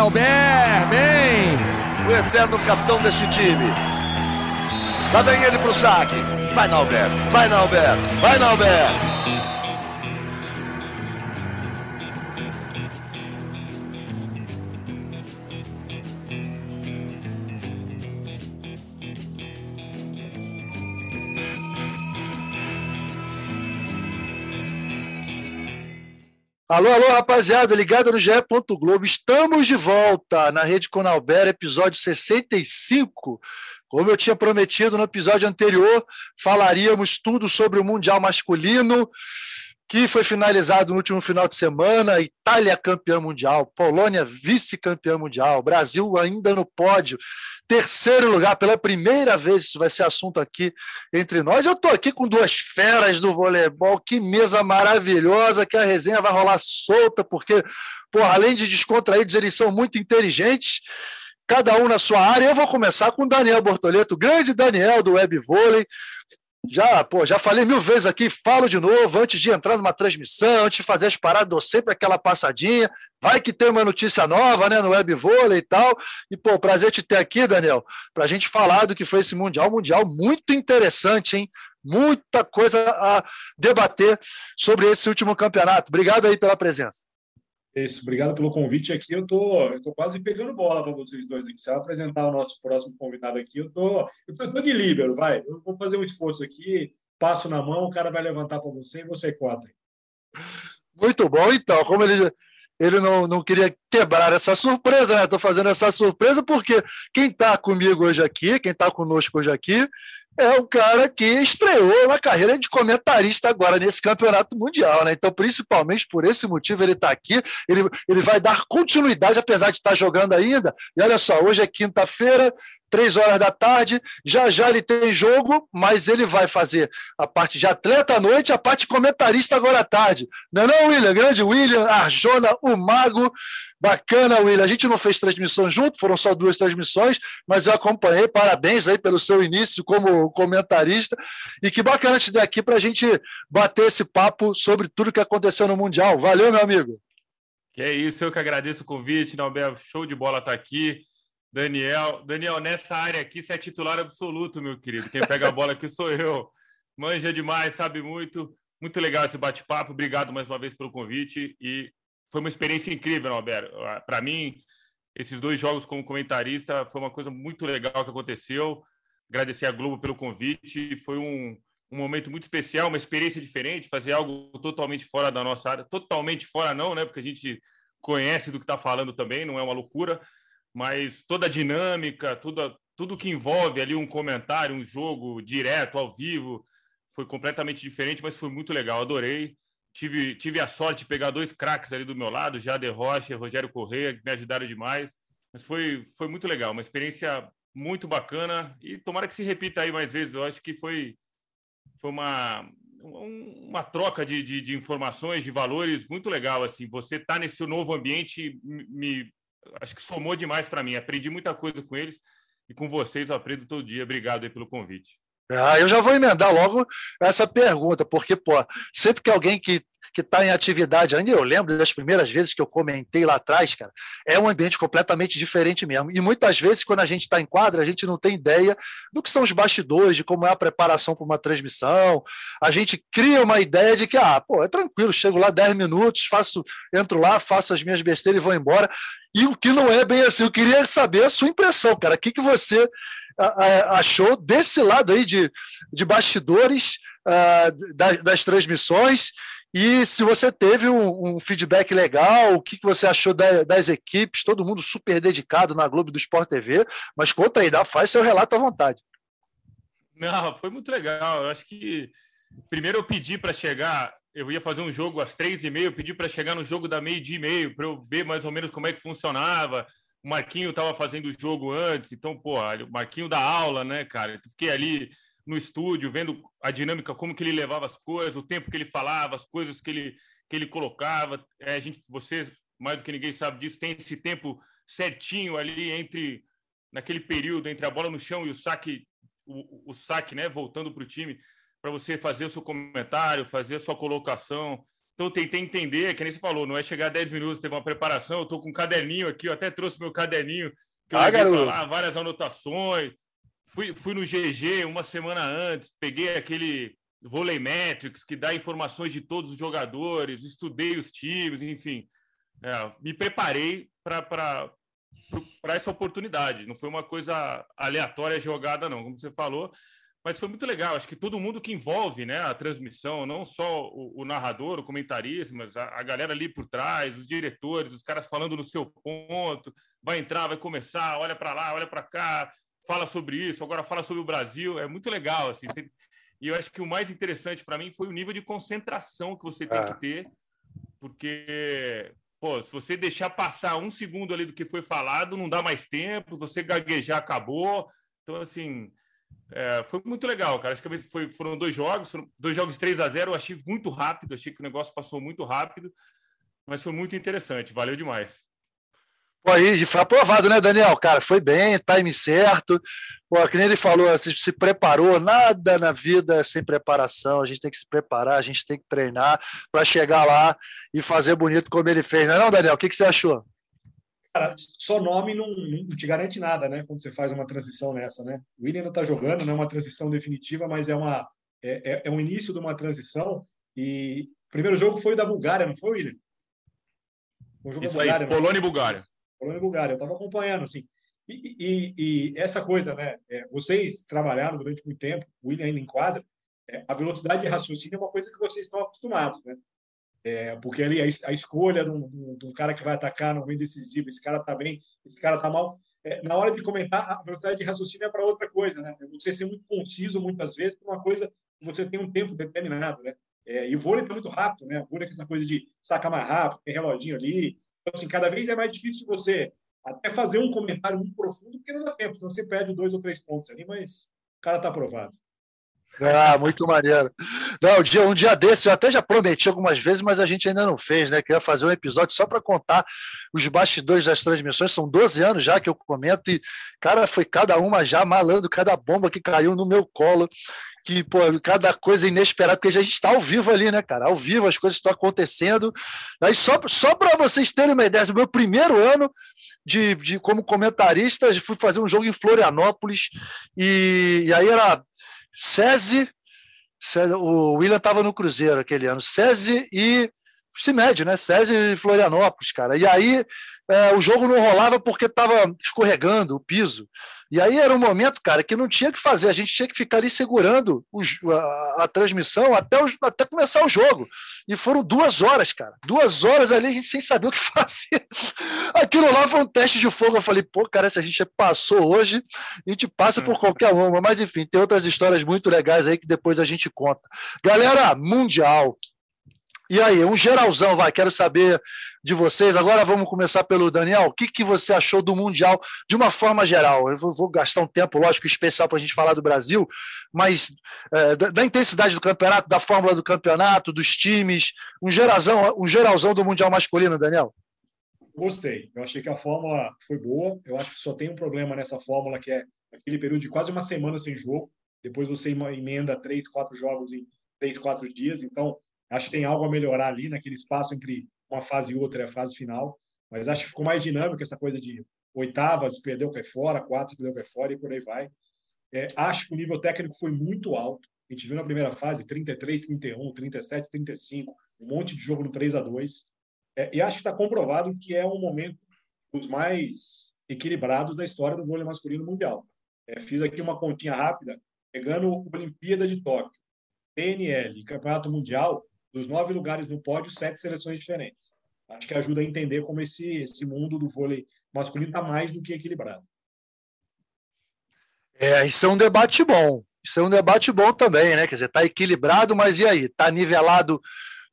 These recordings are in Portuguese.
Nauber, bem! O eterno capitão deste time. Lá vem ele pro saque. Vai, Nauber, vai, Nauber, vai, Nauber. Alô, alô, rapaziada, ligado no GE. Globo. Estamos de volta na Rede Conalber, episódio 65. Como eu tinha prometido no episódio anterior, falaríamos tudo sobre o Mundial Masculino, que foi finalizado no último final de semana. Itália campeã mundial, Polônia vice-campeã mundial, Brasil ainda no pódio terceiro lugar, pela primeira vez, isso vai ser assunto aqui entre nós. Eu estou aqui com duas feras do voleibol, que mesa maravilhosa, que a resenha vai rolar solta, porque, porra, além de descontraídos, eles são muito inteligentes, cada um na sua área. Eu vou começar com o Daniel Bortoleto, grande Daniel do Web Vôlei. Já, pô, já falei mil vezes aqui, falo de novo, antes de entrar numa transmissão, antes de fazer as paradas, dou sempre aquela passadinha. Vai que tem uma notícia nova, né, no web vôlei e tal. E, pô, prazer te ter aqui, Daniel, para a gente falar do que foi esse Mundial. Mundial muito interessante, hein? Muita coisa a debater sobre esse último campeonato. Obrigado aí pela presença. Isso, obrigado pelo convite aqui. Eu tô, eu tô quase pegando bola para vocês dois aqui. Se eu apresentar o nosso próximo convidado aqui, eu tô, eu tô, eu tô de líbero, vai. Eu vou fazer um esforço aqui, passo na mão, o cara vai levantar para você e você conta. Muito bom, então. Como ele, ele não, não queria quebrar essa surpresa, né? Estou fazendo essa surpresa porque quem está comigo hoje aqui, quem está conosco hoje aqui, é o cara que estreou na carreira de comentarista agora nesse campeonato mundial, né? Então, principalmente por esse motivo, ele está aqui, ele, ele vai dar continuidade, apesar de estar tá jogando ainda. E olha só, hoje é quinta-feira, três horas da tarde. Já já ele tem jogo, mas ele vai fazer a parte de atleta à noite, a parte comentarista agora à tarde. Não é não, William? Grande William, Arjona, o Mago. Bacana, William. A gente não fez transmissão junto, foram só duas transmissões, mas eu acompanhei. Parabéns aí pelo seu início como comentarista. E que bacana te ter aqui para a gente bater esse papo sobre tudo que aconteceu no Mundial. Valeu, meu amigo. Que é isso, eu que agradeço o convite, Norberto. Show de bola estar tá aqui. Daniel, Daniel, nessa área aqui você é titular absoluto, meu querido. Quem pega a bola aqui sou eu. Manja demais, sabe muito. Muito legal esse bate-papo. Obrigado mais uma vez pelo convite. E foi uma experiência incrível, Alberto. Para mim, esses dois jogos como comentarista foi uma coisa muito legal que aconteceu. Agradecer a Globo pelo convite. Foi um, um momento muito especial, uma experiência diferente, fazer algo totalmente fora da nossa área. Totalmente fora, não, né? Porque a gente conhece do que está falando também, não é uma loucura mas toda a dinâmica, tudo, tudo que envolve ali um comentário, um jogo direto, ao vivo, foi completamente diferente, mas foi muito legal, adorei. Tive, tive a sorte de pegar dois craques ali do meu lado, Jade Rocha e Rogério Correia, que me ajudaram demais. Mas foi, foi muito legal, uma experiência muito bacana e tomara que se repita aí mais vezes. Eu acho que foi, foi uma, uma troca de, de, de informações, de valores muito legal. Assim, você está nesse novo ambiente me, acho que somou demais para mim. Aprendi muita coisa com eles e com vocês eu aprendo todo dia. Obrigado aí pelo convite. Ah, eu já vou emendar logo essa pergunta, porque, pô, sempre que alguém que que está em atividade ainda, eu lembro das primeiras vezes que eu comentei lá atrás, cara, é um ambiente completamente diferente mesmo. E muitas vezes, quando a gente está em quadra, a gente não tem ideia do que são os bastidores, de como é a preparação para uma transmissão. A gente cria uma ideia de que, ah, pô, é tranquilo, chego lá 10 minutos, faço, entro lá, faço as minhas besteiras e vou embora. E o que não é bem assim, eu queria saber a sua impressão, cara. O que, que você achou desse lado aí de, de bastidores uh, das, das transmissões e se você teve um, um feedback legal, o que, que você achou da, das equipes, todo mundo super dedicado na Globo do Sport TV, mas conta aí, dá, faz seu relato à vontade. Não, foi muito legal. Eu acho que primeiro eu pedi para chegar, eu ia fazer um jogo às três e meia, eu pedi para chegar no jogo da meio dia e meio, para eu ver mais ou menos como é que funcionava. O Marquinho estava fazendo o jogo antes, então, pô, o Marquinho da aula, né, cara? Eu fiquei ali no estúdio, vendo a dinâmica, como que ele levava as coisas, o tempo que ele falava, as coisas que ele, que ele colocava. É, a gente, você, mais do que ninguém sabe disso, tem esse tempo certinho ali entre naquele período entre a bola no chão e o saque, o, o saque, né, voltando para o time, para você fazer o seu comentário, fazer a sua colocação. Então, eu tentei entender, que nem você falou, não é chegar 10 minutos, teve uma preparação, eu estou com um caderninho aqui, eu até trouxe meu caderninho, que eu ah, levei lá, várias anotações. Fui, fui no GG uma semana antes, peguei aquele Volley Metrics, que dá informações de todos os jogadores, estudei os times, enfim. É, me preparei para essa oportunidade. Não foi uma coisa aleatória jogada, não, como você falou. Mas foi muito legal. Acho que todo mundo que envolve né, a transmissão, não só o, o narrador, o comentarista, mas a, a, galera ali por trás, os diretores, os caras falando no seu ponto, vai entrar, vai começar, olha para lá, olha para cá, fala sobre isso, agora fala sobre o Brasil. É muito legal. Assim, e eu acho que o mais interessante para mim foi o nível de concentração que você tem ah. que ter, porque pô, se você deixar passar um segundo ali do que foi falado, não dá mais tempo, você gaguejar, acabou. Então, assim, é, foi muito legal, cara. Acho que foi, foram dois jogos, foram dois jogos 3 a 0 Eu achei muito rápido, achei que o negócio passou muito rápido, mas foi muito interessante, valeu demais. Pô, aí foi aprovado, né, Daniel? Cara, foi bem, time certo. Pô, que nem ele falou, se, se preparou, nada na vida é sem preparação. A gente tem que se preparar, a gente tem que treinar para chegar lá e fazer bonito como ele fez, não é, não, Daniel? O que, que você achou? Cara, só nome não, não, te garante nada, né? Quando você faz uma transição nessa, né? O William ainda está jogando, não é uma transição definitiva, mas é, uma, é, é, é um início de uma transição. E o primeiro jogo foi da Bulgária, não foi, William? O jogo Isso da Bulgária, aí, Polônia e Bulgária. Polônia e Bulgária. Eu estava acompanhando, assim. E, e, e, essa coisa, né? É, vocês trabalharam durante muito tempo, o William ainda enquadra, é, a velocidade de raciocínio é uma coisa que vocês estão acostumados, né? É, porque ali a, a escolha de um, de um, cara que vai atacar no momento decisivo, esse cara está bem, esse cara está mal. É, na hora de comentar, a velocidade de raciocínio é para outra coisa, né? É você ser muito conciso muitas vezes para uma coisa que você tem um tempo determinado, né? É, e o vôlei está muito rápido, né? O vôlei é essa coisa de saca mais rápido, tem reloginho ali, assim, cada vez é mais difícil você até fazer um comentário muito profundo, porque não dá tempo, senão você perde dois ou três pontos ali, mas o cara está aprovado. Ah, muito maneiro. Não, um dia, um dia desse, eu até já prometi algumas vezes, mas a gente ainda não fez, né? Queria fazer um episódio só para contar os bastidores das transmissões. São 12 anos já que eu comento, e, cara, foi cada uma já malando, cada bomba que caiu no meu colo que, pô, cada coisa inesperada, porque a gente está ao vivo ali, né, cara? Ao vivo as coisas estão acontecendo. Aí, só, só para vocês terem uma ideia, no meu primeiro ano de, de como comentarista, fui fazer um jogo em Florianópolis, e, e aí era SESI, o William estava no Cruzeiro aquele ano, SESI e Cimed, né? SESI e Florianópolis, cara. E aí é, o jogo não rolava porque estava escorregando o piso. E aí era um momento, cara, que não tinha que fazer, a gente tinha que ficar ali segurando a, a, transmissão até, até começar o jogo. E foram duas horas, cara. Duas horas ali, a gente sem saber o que fazer. Aquilo lá foi um teste de fogo. Eu falei, pô, cara, se a gente passou hoje, a gente passa por qualquer uma. Mas enfim, tem outras histórias muito legais aí que depois a gente conta. Galera, Mundial. E aí, um geralzão, vai, quero saber de vocês. Agora vamos começar pelo Daniel. O que, que você achou do Mundial de uma forma geral? Eu vou, vou gastar um tempo, lógico, especial para a gente falar do Brasil, mas é, da, da, intensidade do campeonato, da fórmula do campeonato, dos times, um geralzão, um geralzão do Mundial masculino, Daniel. Gostei. Eu achei que a fórmula foi boa. Eu acho que só tem um problema nessa fórmula, que é aquele período de quase uma semana sem jogo. Depois você emenda três, quatro jogos em três, quatro dias. Então, acho que tem algo a melhorar ali naquele espaço entre uma fase e outra é a fase final, mas acho que ficou mais dinâmico essa coisa de oitavas, perdeu, cai fora, quatro, perdeu, cai fora e por aí vai. É, acho que o nível técnico foi muito alto. A gente viu na primeira fase 33, 31, 37, 35, um monte de jogo no 3 a 2 é, E acho que está comprovado que é um momento dos mais equilibrados da história do vôlei masculino mundial. É, fiz aqui uma continha rápida, pegando Olimpíada de Tóquio, PNL, Campeonato Mundial, dos nove lugares no pódio, sete seleções diferentes. Acho que ajuda a entender como esse, esse mundo do vôlei masculino está mais do que equilibrado. É, isso é um debate bom. Isso é um debate bom também, né? Quer dizer, está equilibrado, mas e aí? Está nivelado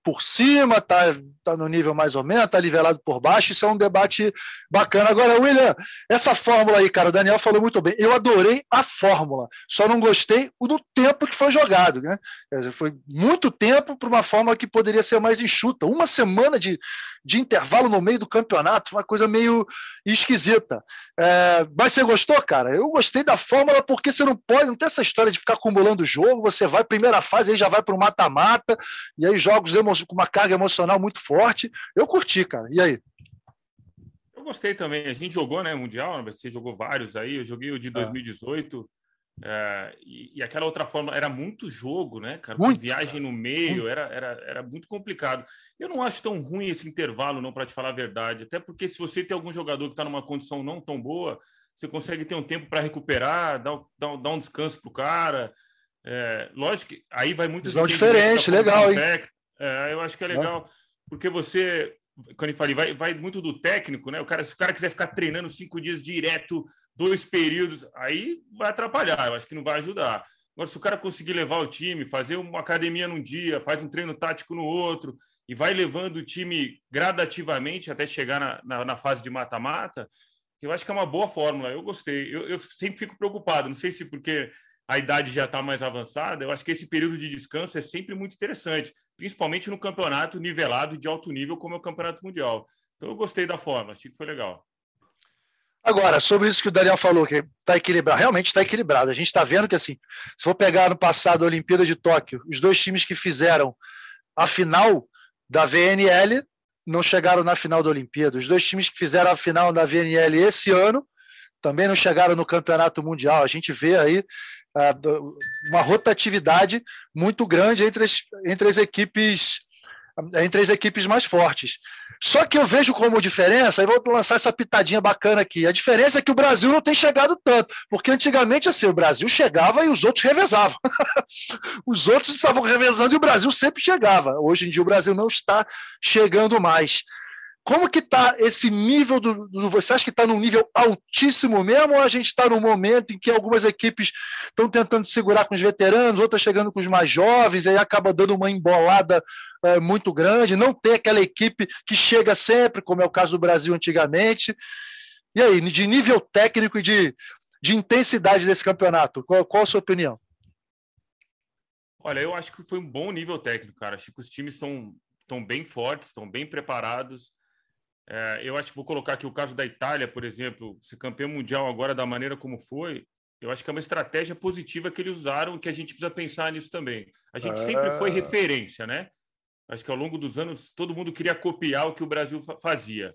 por cima, está tá no nível mais ou menos, está nivelado por baixo, isso é um debate bacana. Agora, William, essa fórmula aí, cara, o Daniel falou muito bem. Eu adorei a fórmula, só não gostei do tempo que foi jogado. Né? Foi muito tempo para uma fórmula que poderia ser mais enxuta. Uma semana de, de intervalo no meio do campeonato, uma coisa meio esquisita. É, mas você gostou, cara? Eu gostei da fórmula porque você não pode, não tem essa história de ficar acumulando jogo, você vai primeira fase, aí já vai para o mata-mata, e aí jogos com uma carga emocional muito forte. Eu curti, cara. E aí? Eu gostei também. A gente jogou, né, Mundial, você jogou vários aí, eu joguei o de 2018. É. É, e, e, aquela outra forma era muito jogo, né, cara? Muito, viagem no meio era, era, era muito complicado. Eu não acho tão ruim esse intervalo, não, para te falar a verdade. Até porque se você tem algum jogador que está numa condição não tão boa, você consegue ter um tempo para recuperar, dar, dar, dar, um descanso para o cara. É, lógico que aí vai muito. Visão diferente, legal, hein? É, eu acho que é legal, porque você quando eu falei, vai, vai muito do técnico, né? O cara, se o cara quiser ficar treinando cinco dias direto, dois períodos, aí vai atrapalhar, eu acho que não vai ajudar. Agora, se o cara conseguir levar o time, fazer uma academia num dia, faz um treino tático no outro, e vai levando o time gradativamente até chegar na, na, na fase de mata-mata, eu acho que é uma boa fórmula. Eu gostei. Eu, eu sempre fico preocupado, não sei se porque a idade já está mais avançada, eu acho que esse período de descanso é sempre muito interessante, principalmente no campeonato nivelado de alto nível, como é o Campeonato Mundial. Então, eu gostei da forma, achei que foi legal. Agora, sobre isso que o Daniel falou, que está equilibrado, realmente está equilibrado. A gente está vendo que, assim, se for pegar no passado a Olimpíada de Tóquio, os dois times que fizeram a final da VNL não chegaram na final da Olimpíada. Os dois times que fizeram a final da VNL esse ano também não chegaram no Campeonato Mundial. A gente vê aí uma rotatividade muito grande entre as, entre as equipes entre as equipes mais fortes. Só que eu vejo como diferença, e vou lançar essa pitadinha bacana aqui. A diferença é que o Brasil não tem chegado tanto, porque antigamente assim, o Brasil chegava e os outros revezavam. os outros estavam revezando e o Brasil sempre chegava. Hoje em dia o Brasil não está chegando mais. Como que está esse nível do, do, Você acha que está num nível altíssimo mesmo, ou a gente está num momento em que algumas equipes estão tentando segurar com os veteranos, outras chegando com os mais jovens, e aí acaba dando uma embolada é, muito grande, não tem aquela equipe que chega sempre, como é o caso do Brasil antigamente. E aí, de nível técnico e de, de intensidade desse campeonato, qual, qual a sua opinião? Olha, eu acho que foi um bom nível técnico, cara. Acho que os times estão bem fortes, estão bem preparados. É, eu acho que vou colocar aqui o caso da Itália, por exemplo, ser campeão mundial agora da maneira como foi. Eu acho que é uma estratégia positiva que eles usaram, que a gente precisa pensar nisso também. A gente sempre foi ah. referência, né? Acho que ao longo dos anos todo mundo queria copiar o que o Brasil fazia.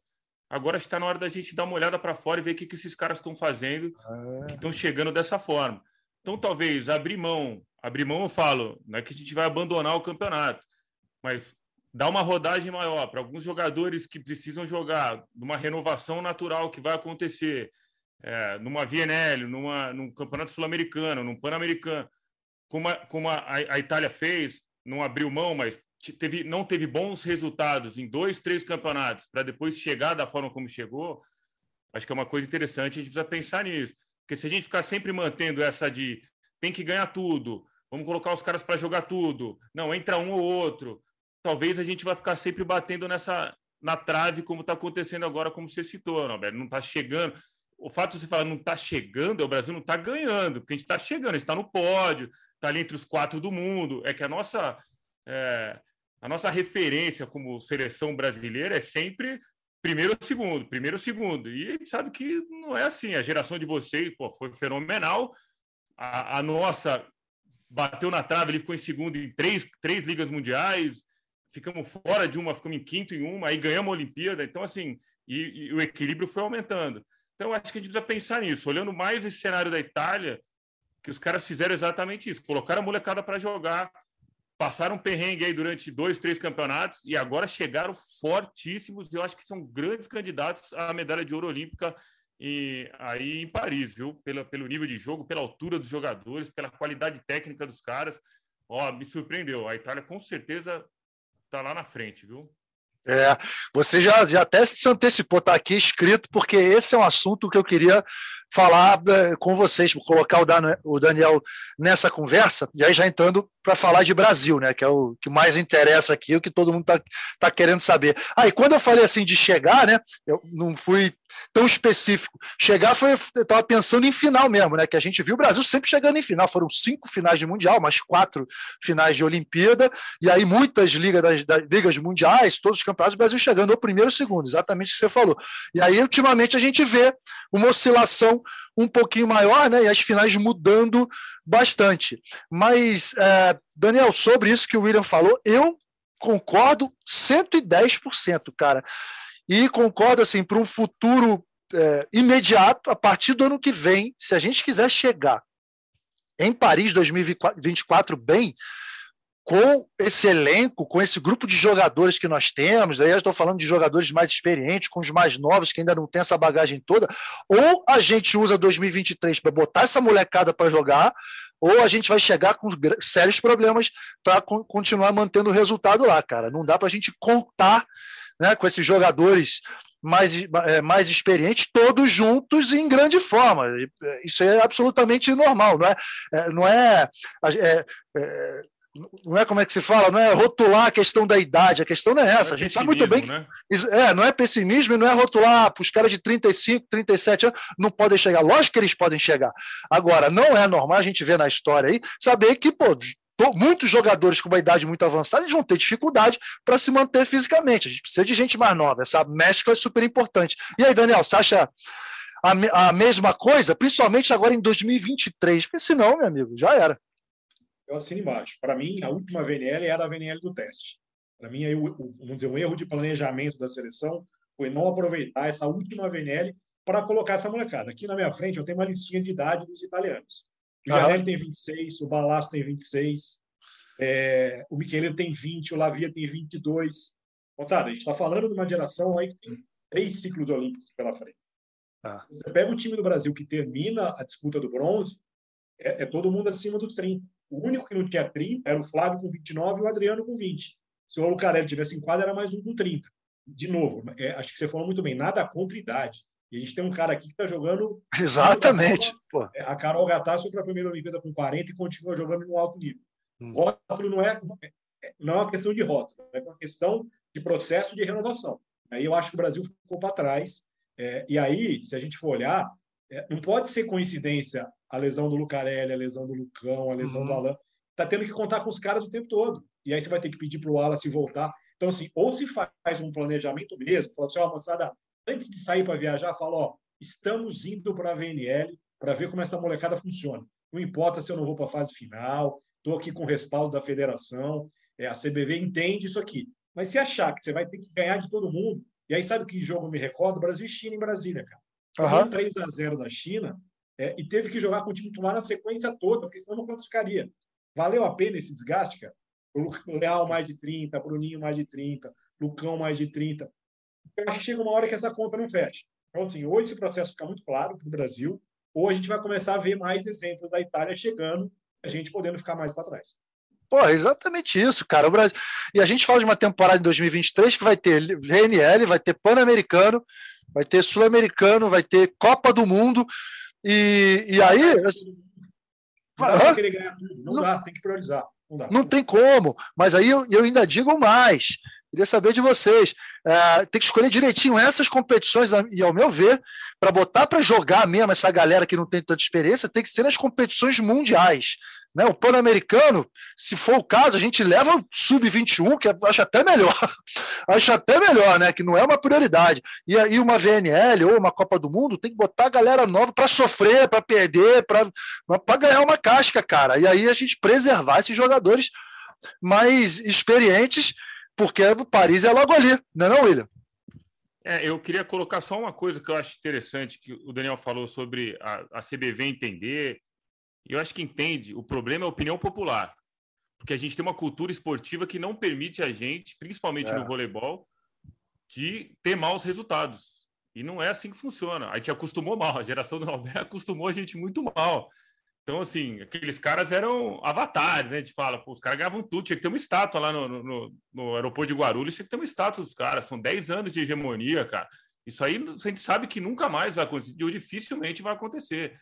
Agora está na hora da gente dar uma olhada para fora e ver o que, que esses caras estão fazendo, ah. que estão chegando dessa forma. Então, talvez abrir mão, abrir mão eu falo, não é que a gente vai abandonar o campeonato, mas dar uma rodagem maior para alguns jogadores que precisam jogar, numa renovação natural que vai acontecer, é, numa VNL, numa, num campeonato sul-americano, num pan-americano, como, a, como a, a, Itália fez, não abriu mão, mas teve, não teve bons resultados em dois, três campeonatos, para depois chegar da forma como chegou, acho que é uma coisa interessante, a gente precisa pensar nisso. Porque se a gente ficar sempre mantendo essa de tem que ganhar tudo, vamos colocar os caras para jogar tudo, não, entra um ou outro, talvez a gente vai ficar sempre batendo nessa na trave, como está acontecendo agora, como você citou, Roberto. Não está chegando. O fato de você falar não está chegando, é o Brasil não está ganhando, porque a gente está chegando, está no pódio, está ali entre os quatro do mundo. É que a nossa, é, a nossa referência como seleção brasileira é sempre primeiro ou segundo, primeiro ou segundo. E a gente sabe que não é assim. A geração de vocês pô, foi fenomenal. A, a nossa bateu na trave, ele ficou em segundo em três, três ligas mundiais, ficamos fora de uma, ficamos em quinto em uma, aí ganhamos a Olimpíada. Então, assim, e, e o equilíbrio foi aumentando. Então, acho que a gente precisa pensar nisso, olhando mais esse cenário da Itália, que os caras fizeram exatamente isso, colocaram a molecada para jogar, passaram um perrengue aí durante dois, três campeonatos e agora chegaram fortíssimos. Eu acho que são grandes candidatos à medalha de ouro olímpica e aí em Paris, viu? Pela, pelo nível de jogo, pela altura dos jogadores, pela qualidade técnica dos caras. Ó, me surpreendeu. A Itália com certeza tá lá na frente, viu? É, você já, já até se antecipou, está aqui escrito, porque esse é um assunto que eu queria falar é, com vocês, colocar o, Dan, o Daniel nessa conversa, e aí já entrando para falar de Brasil, né, que é o que mais interessa aqui, o que todo mundo está tá querendo saber. Ah, e quando eu falei assim de chegar, né, eu não fui tão específico. Chegar foi, eu estava pensando em final mesmo, né? Que a gente viu o Brasil sempre chegando em final. Foram cinco finais de mundial, mais quatro finais de Olimpíada, e aí muitas ligas das, das ligas mundiais, todos os campeonatos, o Brasil chegando ao primeiro e segundo, exatamente o que você falou. E aí, ultimamente, a gente vê uma oscilação um pouquinho maior, né? E as finais mudando bastante. Mas, é, Daniel, sobre isso que o William falou, eu concordo 110%, cara. E concordo assim, para um futuro é, imediato, a partir do ano que vem, se a gente quiser chegar em Paris 2024 bem, com esse elenco, com esse grupo de jogadores que nós temos, aí eu estou falando de jogadores mais experientes, com os mais novos, que ainda não tem essa bagagem toda, ou a gente usa 2023 para botar essa molecada para jogar, ou a gente vai chegar com sérios problemas para continuar mantendo o resultado lá, cara. Não dá para a gente contar né, com esses jogadores mais, é, mais experientes, todos juntos em grande forma. Isso é absolutamente normal, não é? é não é, é, é não é como é que se fala, não é rotular a questão da idade, a questão não é essa. Não é a gente sabe muito bem. Né? É, não é pessimismo e não é rotular para os caras de 35, 37 anos não podem chegar. Lógico que eles podem chegar. Agora, não é normal a gente ver na história aí, saber que, pô, muitos jogadores com uma idade muito avançada eles vão ter dificuldade para se manter fisicamente. A gente precisa de gente mais nova. Essa mescla é super importante. E aí, Daniel, você acha a, a mesma coisa, principalmente agora em 2023? Porque senão, meu amigo, já era eu assino embaixo. Para mim, a última VNL era a VNL do teste. Para mim, aí, o, vamos dizer, um erro de planejamento da seleção foi não aproveitar essa última VNL para colocar essa molecada. Aqui na minha frente eu tenho uma listinha de idade dos italianos. O Janelli tem 26, o Balasso tem 26, é, o Michele tem 20, o Lavia tem 22. Moçada, a gente está falando de uma geração aí que tem três ciclos olímpicos pela frente. Ah. Você pega o time do Brasil que termina a disputa do bronze, é, é todo mundo acima dos 30. O único que não tinha 30 era o Flávio com 29 e o Adriano com 20. Se o Lucarelli tivesse em quadra, era mais um com 30. De novo, é, acho que você falou muito bem, nada contra idade. E a gente tem um cara aqui que está jogando. Exatamente. A, a Carol Gattas foi para a primeira Olimpíada com 40 e continua jogando no alto nível. Hum. Rótulo não é, não é uma questão de rótulo, é uma questão de processo de renovação. Aí eu acho que o Brasil ficou para trás. É, e aí, se a gente for olhar, é, não pode ser coincidência a lesão do Lucarelli, a lesão do Lucão, a lesão uhum. do Alan. Tá tendo que contar com os caras o tempo todo. E aí você vai ter que pedir para o Wallace voltar. Então, assim, ou se faz um planejamento mesmo, fala assim, ó, moçada, antes de sair para viajar, fala, ó, estamos indo para a VNL para ver como essa molecada funciona. Não importa se eu não vou para a fase final, estou aqui com o respaldo da federação, é, a CBV entende isso aqui. Mas se achar que você vai ter que ganhar de todo mundo, e aí sabe que jogo me recordo? Brasil e China em Brasília, cara. Uhum. 3 a 0 da China é, e teve que jogar com o time titular na sequência toda, porque senão não classificaria. Valeu a pena esse desgaste, cara? O Leal mais de 30, Bruninho mais de 30, Lucão mais de 30. Eu acho que chega uma hora que essa conta não fecha. Então, assim, ou esse processo fica muito claro para o Brasil, ou a gente vai começar a ver mais exemplos da Itália chegando, a gente podendo ficar mais para trás. Pô, é exatamente isso, cara. O Brasil... E a gente fala de uma temporada em 2023 que vai ter VNL, vai ter Pan-Americano, vai ter Sul-Americano, vai ter Copa do Mundo. E, e aí. Não dá ganhar tudo. Não, não, dá, tem que priorizar. Não, dá. não tem como. Mas aí eu, eu ainda digo mais. Queria saber de vocês. É, tem que escolher direitinho essas competições, e ao meu ver, para botar para jogar mesmo essa galera que não tem tanta experiência, tem que ser nas competições mundiais. Né? O Pan-Americano, se for o caso, a gente leva o Sub-21, que acho até melhor. acho até melhor, né? Que não é uma prioridade. E aí, uma VNL ou uma Copa do Mundo tem que botar a galera nova para sofrer, para perder, para ganhar uma casca, cara. E aí a gente preservar esses jogadores mais experientes, porque o Paris é logo ali, não é, não, William? É, eu queria colocar só uma coisa que eu acho interessante que o Daniel falou sobre a, a CBV entender eu acho que entende, o problema é a opinião popular. Porque a gente tem uma cultura esportiva que não permite a gente, principalmente é. no voleibol, de ter maus resultados. E não é assim que funciona. A gente acostumou mal, a geração do Nobel acostumou a gente muito mal. Então, assim, aqueles caras eram avatares, né? A gente fala, pô, os caras ganhavam tudo, tinha que ter uma estátua lá no, no, no aeroporto de Guarulhos, tinha que ter uma estátua dos caras. São 10 anos de hegemonia, cara. Isso aí a gente sabe que nunca mais vai acontecer, ou dificilmente vai acontecer.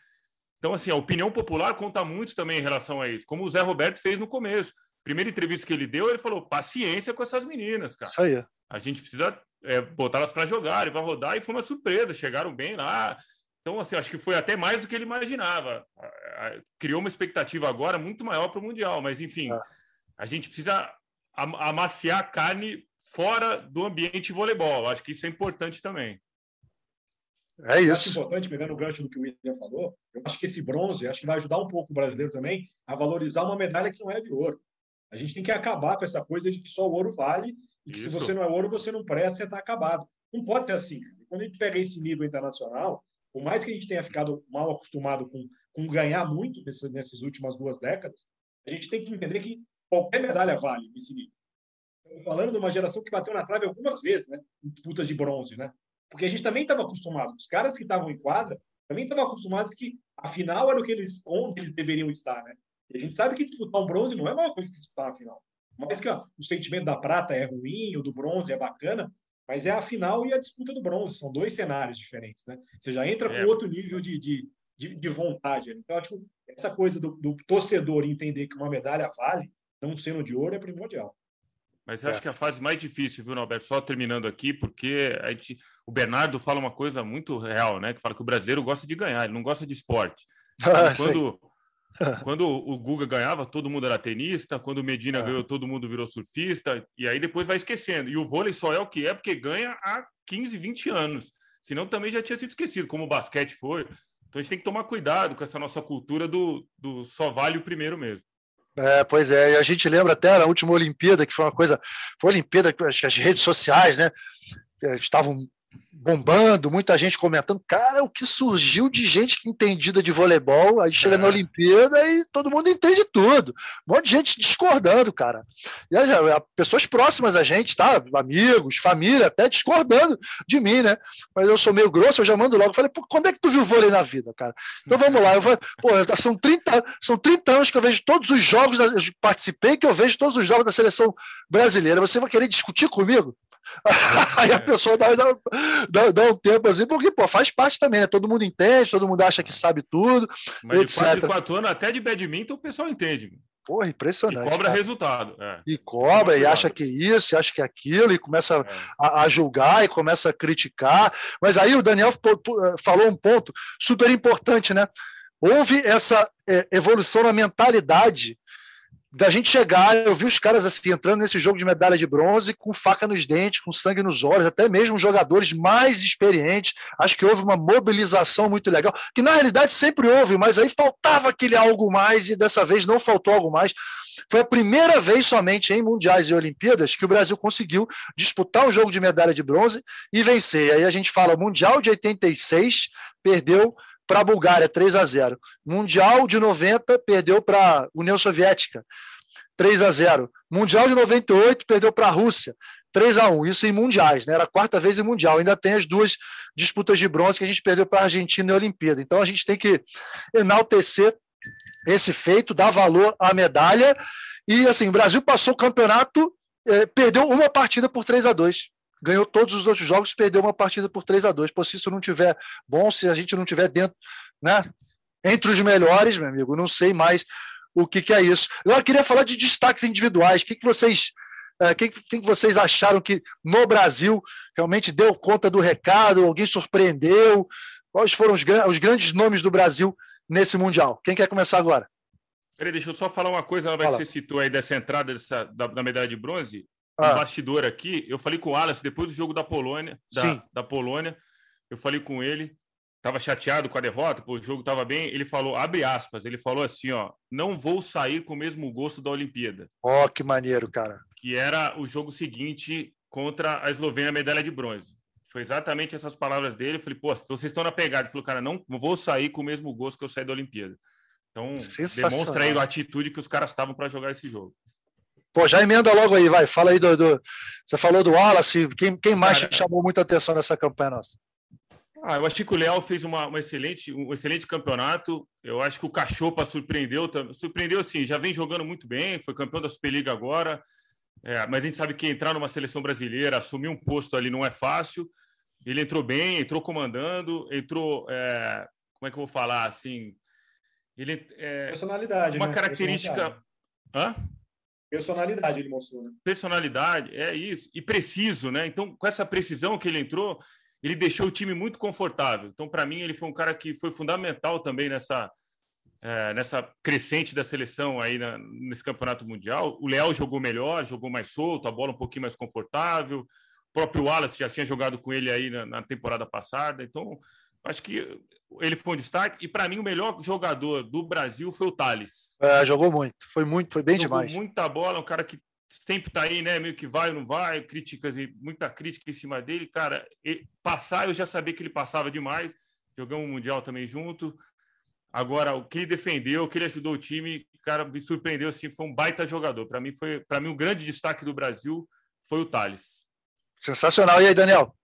Então, assim, a opinião popular conta muito também em relação a isso, como o Zé Roberto fez no começo. Primeira entrevista que ele deu, ele falou: paciência com essas meninas, cara. Isso aí. A gente precisa é, botá-las para jogar e para rodar, e foi uma surpresa, chegaram bem lá. Então, assim, acho que foi até mais do que ele imaginava. Criou uma expectativa agora muito maior para o Mundial, mas enfim, ah. a gente precisa amaciar a carne fora do ambiente voleibol. Acho que isso é importante também. É isso. Eu acho importante, pegando o gancho do que o William falou, eu acho que esse bronze acho que vai ajudar um pouco o brasileiro também a valorizar uma medalha que não é de ouro. A gente tem que acabar com essa coisa de que só o ouro vale e que isso. se você não é ouro, você não presta, você está acabado. Não pode ser assim. Quando a gente pega esse nível internacional, por mais que a gente tenha ficado mal acostumado com, com ganhar muito nessas, nessas últimas duas décadas, a gente tem que entender que qualquer medalha vale nesse nível. Estamos falando de uma geração que bateu na trave algumas vezes, né? Em disputas de bronze, né? Porque a gente também estava acostumado, os caras que estavam em quadra também estavam acostumados que a final era o que eles, onde eles deveriam estar, né? E a gente sabe que disputar um bronze não é uma coisa que disputar a final. Mas que ó, o sentimento da prata é ruim, o do bronze é bacana, mas é a final e a disputa do bronze, são dois cenários diferentes, né? Você já entra é. com outro nível de, de, de, de vontade. Então, acho que essa coisa do, do torcedor entender que uma medalha vale, não sendo de ouro, é primordial. Mas eu é. acho que é a fase mais difícil, viu, Norberto? Só terminando aqui, porque a gente, o Bernardo fala uma coisa muito real, né? Que fala que o brasileiro gosta de ganhar, ele não gosta de esporte. Ah, quando, quando o Guga ganhava, todo mundo era tenista. Quando o Medina é. ganhou, todo mundo virou surfista. E aí depois vai esquecendo. E o vôlei só é o que é porque ganha há 15, 20 anos. Senão também já tinha sido esquecido, como o basquete foi. Então a gente tem que tomar cuidado com essa nossa cultura do, do só vale o primeiro mesmo. É, pois é, e a gente lembra até na última Olimpíada, que foi uma coisa, foi a Olimpíada que as redes sociais, né, é, estavam bombando, muita gente comentando. Cara, o que surgiu de gente que entendida de voleibol, aí chega é. na Olimpíada e todo mundo entende tudo. Um monte de gente discordando, cara. E as, pessoas próximas a gente, tá? Amigos, família, até discordando de mim, né? Mas eu sou meio grosso, eu já mando logo. Falei, pô, quando é que tu viu vôlei na vida, cara? Então vamos lá. Eu falei, pô, são 30, são 30 anos que eu vejo todos os jogos, eu participei, que eu vejo todos os jogos da seleção brasileira. Você vai querer discutir comigo? Aí a pessoa dá, dá, dá, um tempo assim, porque pô, faz parte também, né? Todo mundo entende, todo mundo acha que sabe tudo. Mas etc. de 4 4 anos, até de badminton, o pessoal entende. Porra, impressionante. E cobra cara. resultado. É. E cobra, e acha que isso, acha que aquilo, e começa é. a, a, julgar e começa a criticar. Mas aí o Daniel falou um ponto super importante, né? Houve essa é, evolução na mentalidade da gente chegar, eu vi os caras assim entrando nesse jogo de medalha de bronze com faca nos dentes, com sangue nos olhos, até mesmo jogadores mais experientes. Acho que houve uma mobilização muito legal, que na realidade sempre houve, mas aí faltava aquele algo mais e dessa vez não faltou algo mais. Foi a primeira vez somente em mundiais e Olimpíadas que o Brasil conseguiu disputar um jogo de medalha de bronze e vencer. Aí a gente fala mundial de 86, perdeu para a Bulgária, 3 a 0. Mundial de 90, perdeu para a União Soviética, 3 a 0. Mundial de 98, perdeu para a Rússia, 3 a 1. Isso em mundiais, né? Era a quarta vez em mundial. Ainda tem as duas disputas de bronze que a gente perdeu para a Argentina e a Olimpíada. Então a gente tem que enaltecer esse feito, dar valor à medalha. E assim, o Brasil passou o campeonato, eh, perdeu uma partida por 3 a 2 ganhou todos os outros jogos, perdeu uma partida por 3 a 2 Pô, se isso não tiver bom, se a gente não tiver dentro, né? Entre os melhores, meu amigo, não sei mais o que, que é isso. Eu queria falar de destaques individuais. O que, que vocês. O uh, que, que vocês acharam que no Brasil realmente deu conta do recado? Alguém surpreendeu? Quais foram os, os grandes nomes do Brasil nesse Mundial? Quem quer começar agora? Peraí, deixa eu só falar uma coisa, que você citou aí dessa entrada dessa, da, da medalha de bronze ah. um bastidor aqui. Eu falei com o Wallace depois do jogo da Polônia, da, da Polônia. Eu falei com ele, estava chateado com a derrota, pô, o jogo estava bem. Ele falou, abre aspas, ele falou assim, ó, não vou sair com o mesmo gosto da Olimpíada. Ó, oh, que maneiro, cara. Que era o jogo seguinte contra a Eslovênia, medalha de bronze. Foi exatamente essas palavras dele. Eu falei, pô, vocês estão na pegada. Ele falou, cara, não vou sair com o mesmo gosto que eu saí da Olimpíada. Então, demonstra aí a atitude que os caras estavam para jogar esse jogo. Pô, já emenda logo aí, vai. Fala aí do. do... Você falou do Wallace. Quem, quem mais Cara, chamou muita atenção nessa campanha nossa? Ah, eu achei que o Léo fez uma, uma, excelente, um excelente campeonato. Eu acho que o Cachopa surpreendeu. Surpreendeu, sim, já vem jogando muito bem, foi campeão da Superliga agora. É, mas a gente sabe que entrar numa seleção brasileira, assumir um posto ali não é fácil. Ele entrou bem, entrou comandando, entrou. É, como é que eu vou falar assim? Ele, é, Personalidade. Uma né? característica. Hã? Personalidade ele mostrou, né? Personalidade, é isso. E preciso, né? Então, com essa precisão que ele entrou, ele deixou o time muito confortável. Então, para mim, ele foi um cara que foi fundamental também nessa, é, nessa crescente da seleção aí na, nesse campeonato mundial. O Leal jogou melhor, jogou mais solto, a bola um pouquinho mais confortável. O próprio Wallace já tinha jogado com ele aí na, na temporada passada. Então, acho que ele foi um destaque. E para mim, o melhor jogador do Brasil foi o Thales. É, jogou muito, foi muito, foi bem jogou demais. Muita bola, um cara que sempre está aí, né? Meio que vai ou não vai, críticas e muita crítica em cima dele. Cara, ele, passar, eu já sabia que ele passava demais. Jogamos um Mundial também junto. Agora, o que ele defendeu, o que ele ajudou o time, cara, me surpreendeu assim, foi um baita jogador. Para mim, foi para mim o um grande destaque do Brasil foi o Thales. Sensacional. E aí, Daniel?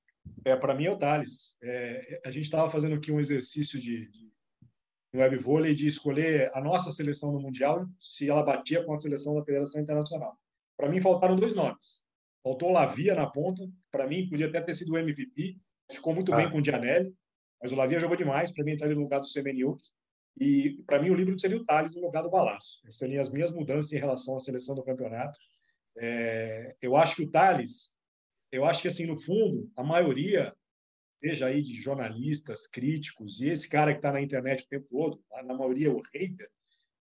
É, para mim é o Thales. É, a gente estava fazendo aqui um exercício de, de web vôlei de escolher a nossa seleção no Mundial, se ela batia com a seleção da Federação Internacional. Para mim, faltaram dois nomes. Faltou o Lavia na ponta, para mim, podia até ter sido o MVP, ficou muito ah. bem com o Gianelli, mas o Lavia jogou demais, para mim, entraria no lugar do Semeniuk. E, para mim, o livro seria o Thales no lugar do Balaço. Essas seriam as minhas mudanças em relação à seleção do campeonato. É, eu acho que o Thales, eu acho que, assim, no fundo, a maioria, seja aí de jornalistas, críticos, e esse cara que está na internet o tempo todo, na maioria o hater,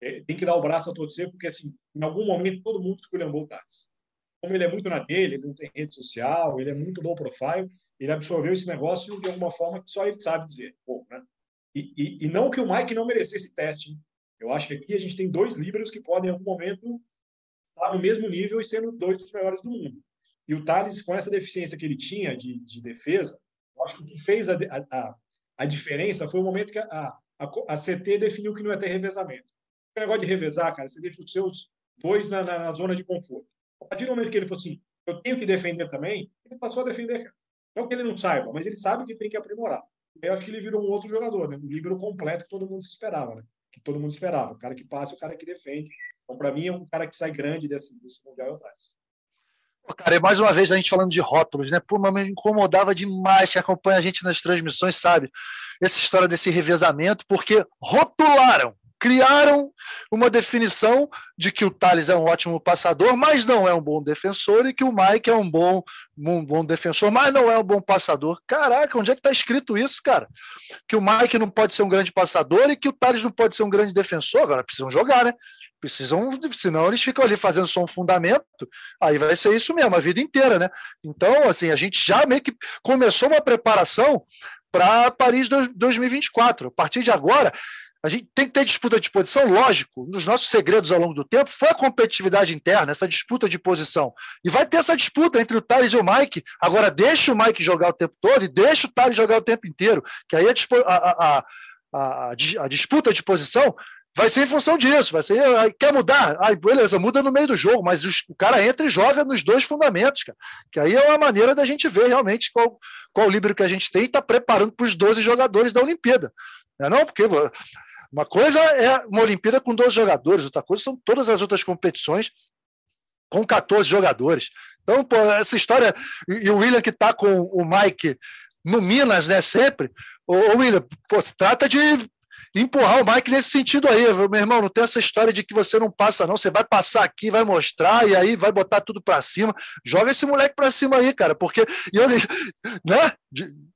é, tem que dar o braço a torcer, porque assim, em algum momento todo mundo o Thales. Como ele é muito na dele, ele não tem rede social, ele é muito low profile, ele absorveu esse negócio de alguma forma que só ele sabe dizer. Pô, né? e, e, e, não que o Mike não merecesse teste. Hein? Eu acho que aqui a gente tem dois líderes que podem, em algum momento, estar no mesmo nível e sendo dois dos melhores do mundo. E o Thales, com essa deficiência que ele tinha de, de defesa, acho que o que fez a, a, a diferença foi o momento que a, a, a CT definiu que não ia ter revezamento o negócio de revezar, cara, você deixa os seus dois na, na, na, zona de conforto. A partir do momento que ele falou assim, eu tenho que defender também, ele passou a defender. Não que ele não saiba, mas ele sabe que tem que aprimorar. Eu acho que ele virou um outro jogador, né? Um livro completo que todo mundo esperava, né? Que todo mundo esperava. O cara que passa o cara que defende. Então, para mim, é um cara que sai grande desse, desse Mundial atrás. Cara, e mais uma vez a gente falando de rótulos, né? Mas me incomodava demais. Quem acompanha a gente nas transmissões sabe essa história desse revezamento, porque rotularam criaram uma definição de que o Thales é um ótimo passador, mas não é um bom defensor, e que o Mike é um bom, um bom defensor, mas não é um bom passador. Caraca, onde é que está escrito isso, cara? Que o Mike não pode ser um grande passador e que o Thales não pode ser um grande defensor. Agora precisam jogar, né? Precisam, senão eles ficam ali fazendo só um fundamento, aí vai ser isso mesmo, a vida inteira, né? Então, assim, a gente já meio que começou uma preparação para Paris 2024. A partir de agora, a gente tem que ter disputa de posição, lógico. Um dos nossos segredos ao longo do tempo foi a competitividade interna, essa disputa de posição. E vai ter essa disputa entre o Thales e o Mike. Agora, deixa o Mike jogar o tempo todo e deixa o Thales jogar o tempo inteiro, que aí a, a, a, a disputa de posição vai ser em função disso. Vai ser, quer mudar? Ai, beleza, muda no meio do jogo, mas o cara entra e joga nos dois fundamentos, cara. Que aí é uma maneira da gente ver realmente qual, qual o líbero que a gente tem e está preparando para os 12 jogadores da Olimpíada. Não é não? Porque uma coisa é uma Olimpíada com 12 jogadores, outra coisa são todas as outras competições com 14 jogadores. Então, pô, essa história. E o William que está com o Mike no Minas, né, sempre. Ô, William, pô, trata de empurrar o Mike nesse sentido aí. Meu irmão, não tem essa história de que você não passa, não. Você vai passar aqui, vai mostrar, e aí vai botar tudo para cima. Joga esse moleque para cima aí, cara, porque. Eu, né?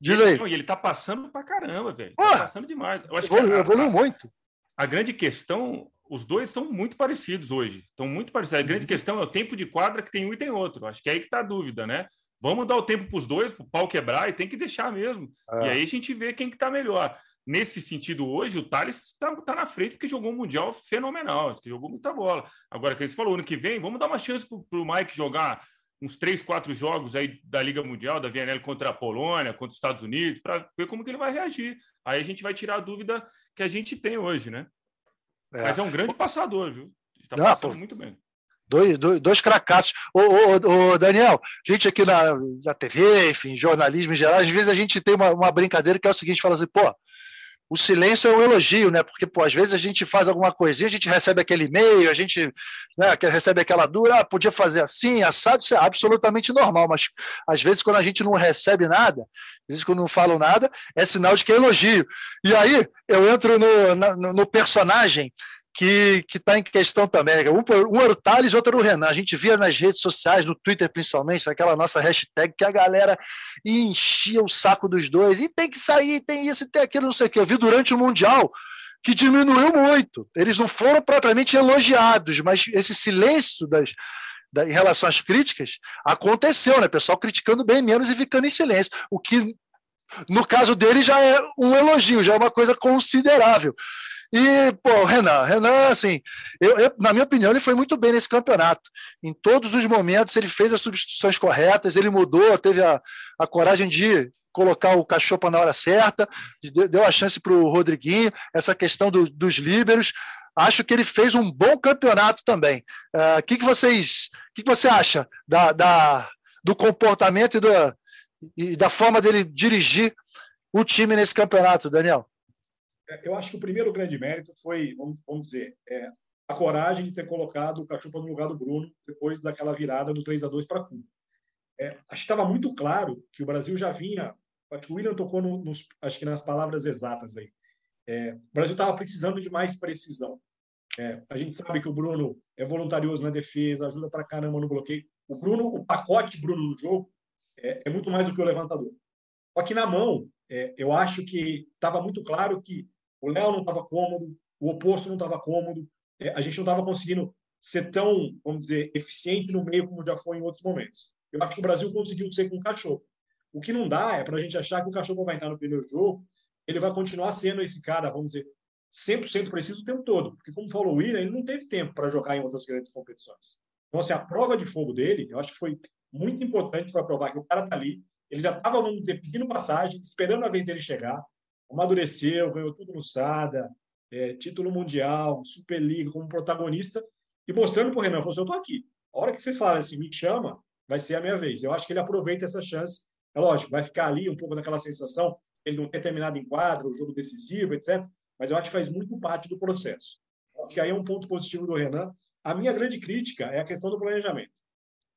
Diz aí. E ele tá passando pra caramba, velho. Tá passando demais. Eu acho que evoluiu muito. A grande questão, os dois estão muito parecidos hoje. Estão muito parecidos. A grande uhum. questão é o tempo de quadra que tem um e tem outro. Acho que é aí que tá a dúvida, né? Vamos dar o tempo para os dois, para o pau quebrar, e tem que deixar mesmo. É. E aí a gente vê quem que tá melhor nesse sentido, hoje, o Thales está tá na frente porque jogou um Mundial fenomenal, jogou muita bola. Agora, que eles falou, ano que vem, vamos dar uma chance para o Mike jogar uns três, quatro jogos aí da Liga Mundial, da VNL contra a Polônia, contra os Estados Unidos, para ver como que ele vai reagir. Aí a gente vai tirar a dúvida que a gente tem hoje, né? É. Mas é um grande passador, viu? Está passando muito bem. Dois, dois, dois cracassos. Ô, ô, ô, Daniel, gente aqui na, na TV, enfim, jornalismo em geral, às vezes a gente tem uma, uma brincadeira que é o seguinte, fala assim, pô, o silêncio é um elogio, né? Porque, pô, às vezes a gente faz alguma coisinha, a gente recebe aquele e-mail, a gente né, recebe aquela dura, ah, podia fazer assim, assado, isso é absolutamente normal, mas às vezes quando a gente não recebe nada, às vezes quando não falam nada, é sinal de que é elogio. E aí eu entro no, no, no personagem que está em questão também. Um, era o Thales, outro era o Renan. A gente via nas redes sociais, no Twitter principalmente, naquela nossa hashtag, que a galera enchia o saco dos dois. E tem que sair, tem isso, tem aquilo, não sei o que. Eu vi durante o Mundial que diminuiu muito. Eles não foram propriamente elogiados, mas esse silêncio das, da, em relação às críticas aconteceu, né? Pessoal criticando bem menos e ficando em silêncio. O que, no caso dele, já é um elogio, já é uma coisa considerável. E, pô, Renan, Renan, assim, eu, eu, na minha opinião, ele foi muito bem nesse campeonato. Em todos os momentos, ele fez as substituições corretas, ele mudou, teve a, a coragem de colocar o Cachopa na hora certa, deu a chance para o Rodriguinho, essa questão do, dos líberos. Acho que ele fez um bom campeonato também. O uh, que, que vocês. O que, que você acha da, da, do comportamento e, do, e da forma dele dirigir o time nesse campeonato, Daniel? É, eu acho que o primeiro grande mérito foi, vamos, vamos dizer, é, a coragem de ter colocado o Cachupa no lugar do Bruno depois daquela virada do 3 a 2 para Cuba. É, acho que estava muito claro que o Brasil já vinha. Acho que o William tocou no, nos, acho que nas palavras exatas aí. É, o Brasil estava precisando de mais precisão. É, a gente sabe que o Bruno é voluntarioso na defesa, ajuda para caramba no bloqueio. O Bruno, o pacote Bruno no jogo é, é muito mais do que o levantador. Só que na mão, é, eu acho que estava muito claro que o Léo não estava cômodo, o oposto não estava cômodo, é, a gente não estava conseguindo ser tão, vamos dizer, eficiente no meio como já foi em outros momentos. Eu acho que o Brasil conseguiu ser com o cachorro. O que não dá é para a gente achar que o cachorro vai entrar no primeiro jogo, ele vai continuar sendo esse cara, vamos dizer, 100% preciso o tempo todo. Porque, como falou o William, ele não teve tempo para jogar em outras grandes competições. Então, assim, a prova de fogo dele, eu acho que foi muito importante para provar que o cara está ali, ele já estava, vamos dizer, pedindo passagem, esperando a vez dele chegar, amadureceu, ganhou tudo no SADA, é, título mundial, Superliga como protagonista, e mostrando para o Renan, falou assim, eu estou aqui. A hora que vocês falarem assim, me chama, vai ser a minha vez. Eu acho que ele aproveita essa chance. É lógico, vai ficar ali um pouco daquela sensação, ele não ter terminado em quadro, o jogo decisivo, etc. Mas eu acho que faz muito parte do processo. Acho que aí é um ponto positivo do Renan. A minha grande crítica é a questão do planejamento.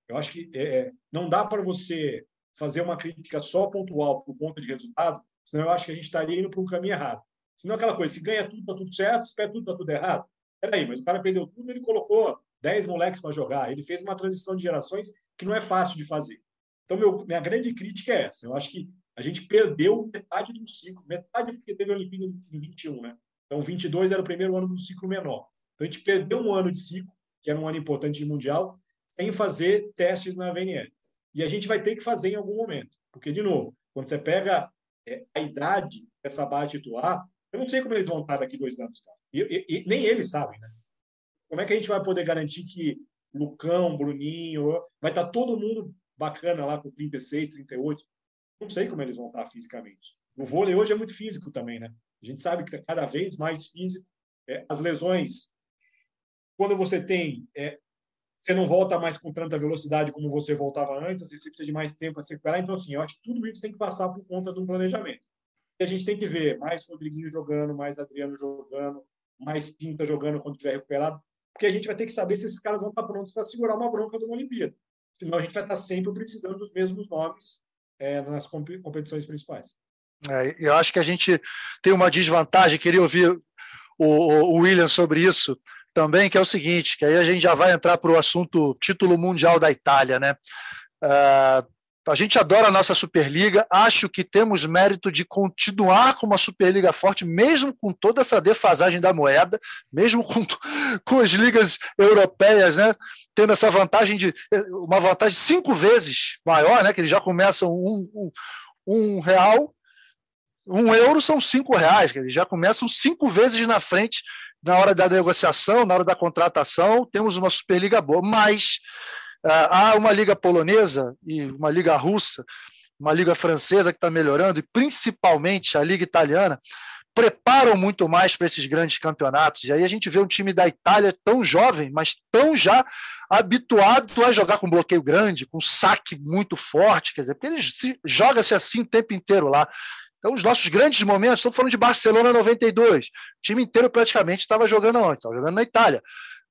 Eu acho que é, é não dá para você fazer uma crítica só pontual por conta de resultado, Senão eu acho que a gente estaria indo para um caminho errado. Senão aquela coisa, se ganha tudo, está tudo certo, se perde tudo, está tudo errado. Peraí, mas o cara perdeu tudo, ele colocou 10 moleques para jogar. Ele fez uma transição de gerações que não é fácil de fazer. Então, meu, minha grande crítica é essa. Eu acho que a gente perdeu metade do ciclo. Metade porque teve a Olimpíada em 21, né? Então, 22 era o primeiro ano do ciclo menor. Então, a gente perdeu um ano de ciclo, que era um ano importante de Mundial, sem fazer testes na VNL. E a gente vai ter que fazer em algum momento. Porque, de novo, quando você pega é, a idade dessa base titular, eu não sei como eles vão estar daqui dois anos, cara. E, e, e, nem eles sabem, né? Como é que a gente vai poder garantir que Lucão, Bruninho, vai estar todo mundo bacana lá com 36, 38? Não sei como eles vão estar fisicamente. O vôlei hoje é muito físico também, né? A gente sabe que é cada vez mais físico. É, as lesões, quando você tem é, você não volta mais com tanta velocidade como você voltava antes, você precisa de mais tempo para se recuperar. Então, assim, eu acho que tudo isso tem que passar por conta de um planejamento. E a gente tem que ver mais Rodriguinho jogando, mais Adriano jogando, mais Pinta jogando quando estiver recuperado, porque a gente vai ter que saber se esses caras vão estar prontos para segurar uma bronca de uma Olimpíada. Senão a gente vai estar sempre precisando dos mesmos nomes é, nas competições principais. É, eu acho que a gente tem uma desvantagem, queria ouvir o, o William sobre isso, também, que é o seguinte, que aí a gente já vai entrar para o assunto título mundial da Itália, né? Uh, a gente adora a nossa Superliga, acho que temos mérito de continuar com uma Superliga forte, mesmo com toda essa defasagem da moeda, mesmo com, com as ligas europeias, né? Tendo essa vantagem de uma vantagem cinco vezes maior, né? Que eles já começam um, um, um real, um euro são cinco reais, que eles já começam cinco vezes na frente na hora da negociação, na hora da contratação, temos uma Superliga boa, mas uh, há uma liga polonesa e uma liga russa, uma liga francesa que está melhorando, e principalmente a liga italiana, preparam muito mais para esses grandes campeonatos. E aí a gente vê um time da Itália tão jovem, mas tão já habituado a jogar com bloqueio grande, com saque muito forte, quer dizer, porque eles joga-se assim o tempo inteiro lá. Então, os nossos grandes momentos, estamos falando de Barcelona 92, o time inteiro praticamente estava jogando onde? Estava jogando na Itália.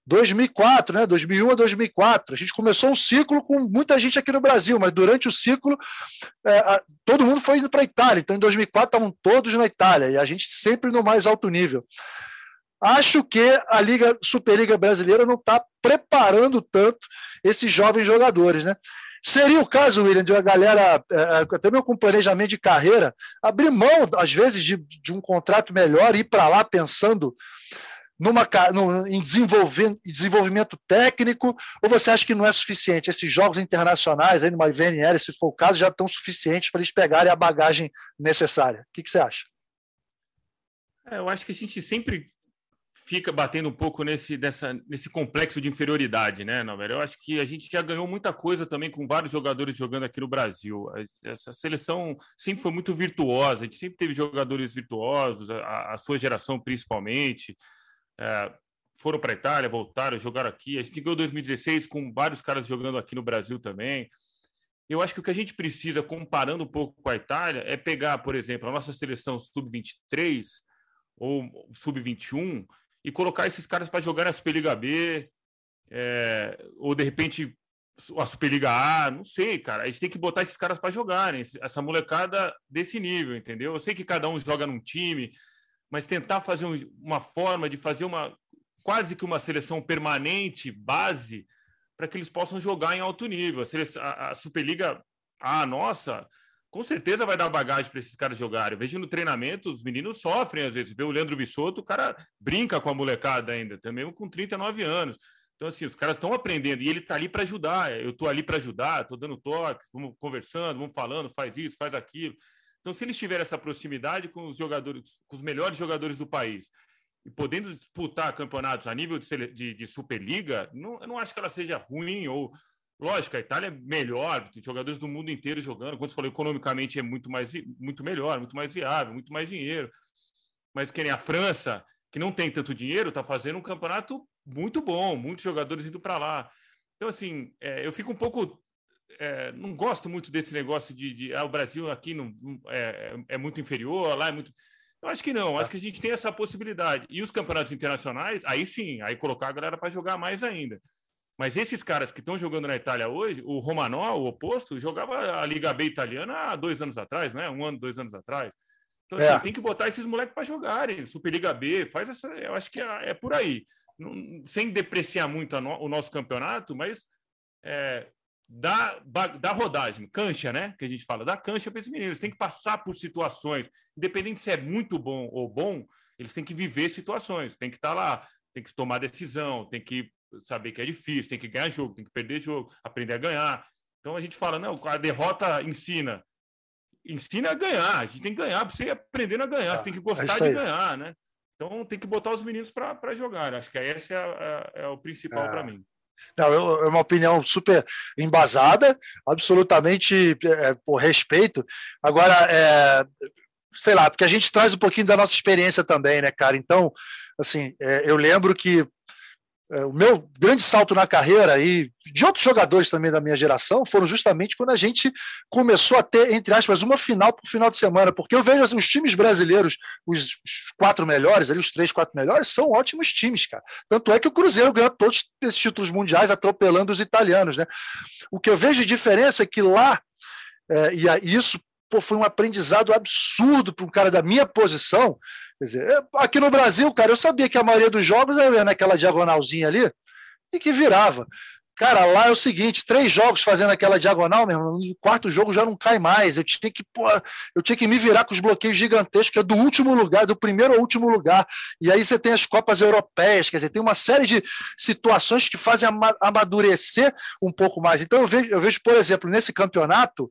2004, né? 2001 a 2004. A gente começou um ciclo com muita gente aqui no Brasil, mas durante o ciclo é, a, todo mundo foi indo para a Itália. Então, em 2004 estavam todos na Itália e a gente sempre no mais alto nível. Acho que a Liga Superliga Brasileira não está preparando tanto esses jovens jogadores, né? Seria o caso, William, de a galera, é, é, até mesmo com planejamento de carreira, abrir mão, às vezes, de, de um contrato melhor e ir para lá pensando numa, no, em desenvolvimento, desenvolvimento técnico, ou você acha que não é suficiente? Esses jogos internacionais, aí numa VNL, se for o caso, já estão suficientes para eles pegarem a bagagem necessária. O que, que você acha? É, eu acho que a gente sempre fica batendo um pouco nesse, dessa, nesse complexo de inferioridade, né, Novelho? Eu acho que a gente já ganhou muita coisa também com vários jogadores jogando aqui no Brasil. Essa seleção sempre foi muito virtuosa, a gente sempre teve jogadores virtuosos, a, a sua geração principalmente. É, foram para a Itália, voltaram, jogaram aqui. A gente ganhou 2016 com vários caras jogando aqui no Brasil também. Eu acho que o que a gente precisa, comparando um pouco com a Itália, é pegar, por exemplo, a nossa seleção sub-23 ou sub-21 e colocar esses caras para jogar na Superliga B, é, ou de repente a Superliga A, não sei, cara. A gente tem que botar esses caras para jogarem, essa molecada desse nível, entendeu? Eu sei que cada um joga num time, mas tentar fazer um, uma forma de fazer uma quase que uma seleção permanente, base, para que eles possam jogar em alto nível. A, a, a Superliga A nossa com certeza vai dar bagagem para esses caras jogarem. Eu vejo no treinamento, os meninos sofrem às vezes. Vê o Leandro Vissoto, o cara brinca com a molecada ainda, também com 39 anos. Então, assim, os caras estão aprendendo e ele está ali para ajudar. Eu estou ali para ajudar, estou dando toques, vamos conversando, vamos falando, faz isso, faz aquilo. Então, se eles tiverem essa proximidade com os jogadores, com os melhores jogadores do país e podendo disputar campeonatos a nível de, de, de Superliga, não, eu não acho que ela seja ruim ou Lógico, a Itália é melhor, tem jogadores do mundo inteiro jogando. Como você falou, economicamente é muito, mais, muito melhor, muito mais viável, muito mais dinheiro. Mas que nem a França, que não tem tanto dinheiro, está fazendo um campeonato muito bom, muitos jogadores indo para lá. Então, assim, é, eu fico um pouco. É, não gosto muito desse negócio de, de ah, o Brasil aqui não, é, é, muito inferior, lá é muito. Eu acho que não, acho que a gente tem essa possibilidade. E os campeonatos internacionais, aí sim, aí colocar a galera para jogar mais ainda. Mas esses caras que estão jogando na Itália hoje, o Romanó, o oposto, jogava a Liga B italiana há dois anos atrás, né? Um ano, dois anos atrás. Então, assim, é. tem que botar esses moleques para jogarem. Superliga B, faz essa. Eu acho que é, é por aí. Não, sem depreciar muito no, o nosso campeonato, mas é, dá, dá rodagem, cancha, né? Que a gente fala, dá cancha para esses meninos. Eles têm que passar por situações, independente se é muito bom ou bom, eles têm que viver situações, tem que estar tá lá, tem que tomar decisão, tem que saber que é difícil, tem que ganhar jogo, tem que perder jogo, aprender a ganhar. Então a gente fala, não, a derrota ensina. Ensina a ganhar, a gente tem que ganhar para você aprendendo a ganhar, você tem que gostar é de ganhar, né? Então tem que botar os meninos para jogar. Acho que esse é, é, é o principal é. para mim. Não, é uma opinião super embasada, absolutamente é, por respeito. Agora, é, sei lá, porque a gente traz um pouquinho da nossa experiência também, né, cara? Então, assim, é, eu lembro que é, o meu grande salto na carreira e de outros jogadores também da minha geração foram justamente quando a gente começou a ter, entre aspas, uma final por final de semana, porque eu vejo assim, os times brasileiros, os, quatro melhores, ali, os três, quatro melhores, são ótimos times, cara. Tanto é que o Cruzeiro ganhou todos esses títulos mundiais atropelando os italianos, né? O que eu vejo de diferença é que lá, é, e isso pô, foi um aprendizado absurdo para um cara da minha posição, dizer, aqui no Brasil, cara, eu sabia que a maioria dos jogos era naquela diagonalzinha ali e que virava. Cara, lá é o seguinte, três jogos fazendo aquela diagonal, meu irmão, no quarto jogo já não cai mais. Eu tinha que, eu tinha que me virar com os bloqueios gigantescos, que é do último lugar, do primeiro ao último lugar. E aí você tem as Copas Europeias, quer dizer, tem uma série de situações que fazem amadurecer um pouco mais. Então eu vejo, eu vejo por exemplo, nesse campeonato,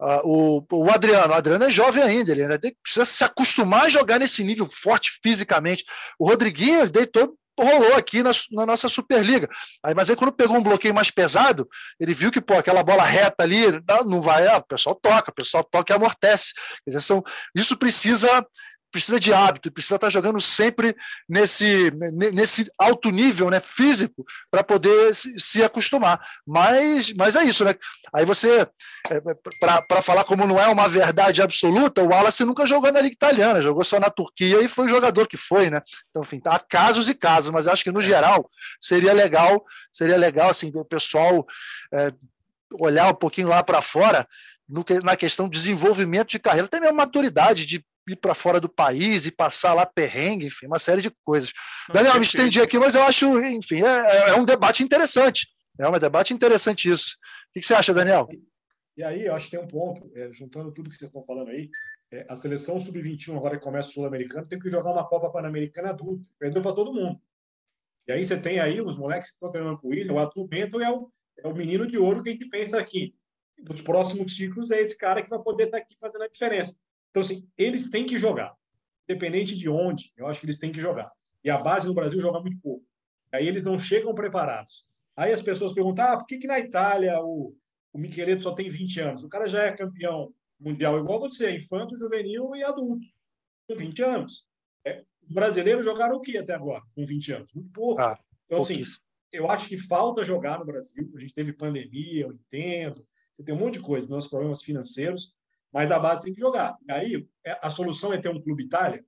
Uh, o, o, Adriano, o Adriano é jovem ainda, ele ainda tem, precisa se acostumar a jogar nesse nível forte fisicamente. O Rodriguinho deitou, rolou aqui na, na, nossa Superliga. Aí, mas aí quando pegou um bloqueio mais pesado, ele viu que pô, aquela bola reta ali não vai, ah, o pessoal toca, o pessoal toca e amortece. Quer dizer, são, isso precisa precisa de hábito, precisa estar jogando sempre nesse, nesse alto nível né, físico para poder se, acostumar. Mas, mas é isso, né? Aí você, é, para falar como não é uma verdade absoluta, o Wallace nunca jogou na Liga Italiana, jogou só na Turquia e foi o jogador que foi, né? Então, enfim, há casos e casos, mas acho que no geral seria legal, seria legal assim, o pessoal é, olhar um pouquinho lá para fora no, na questão de desenvolvimento de carreira, até mesmo maturidade, de ir para fora do país e passar lá perrengue, enfim, uma série de coisas. Não, Daniel, me estendi aqui, mas eu acho, enfim, é, é um debate interessante. É um debate interessante isso. O que você acha, Daniel? E aí, eu acho que tem um ponto, é, juntando tudo que vocês estão falando aí, é, a seleção sub-21, agora que começa o Sul-Americano, tem que jogar uma Copa Pan-Americana adulta. Perdeu para todo mundo. E aí você tem aí os moleques que estão treinando com o William, o Arthur Bento é o, é o menino de ouro que a gente pensa aqui. Nos próximos ciclos é esse cara que vai poder estar aqui fazendo a diferença. Então, assim, eles têm que jogar. Independente de onde, eu acho que eles têm que jogar. E a base no Brasil joga muito pouco. Aí eles não chegam preparados. Aí as pessoas perguntam, ah, por que, que na Itália o, o Micheleto só tem 20 anos? O cara já é campeão mundial igual você, infanto, juvenil e adulto, com 20 anos. É, os brasileiros jogaram o que até agora, com 20 anos? Muito pouco. Ah, então, assim, eu acho que falta jogar no Brasil. A gente teve pandemia, eu entendo. Você tem um monte de coisa, nossos problemas financeiros, mas a base tem que jogar. E aí, é, a solução é ter um clube Itália.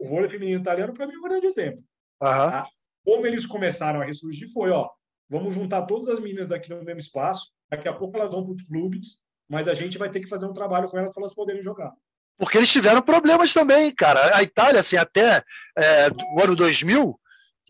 O vôlei feminino italiano, para mim, é um grande exemplo. Uhum. Como eles começaram a ressurgir foi, ó, vamos juntar todas as meninas aqui no mesmo espaço, daqui a pouco elas vão para os clubes, mas a gente vai ter que fazer um trabalho com elas para elas poderem jogar. Porque eles tiveram problemas também, cara. A Itália, assim, até é, o ano 2000,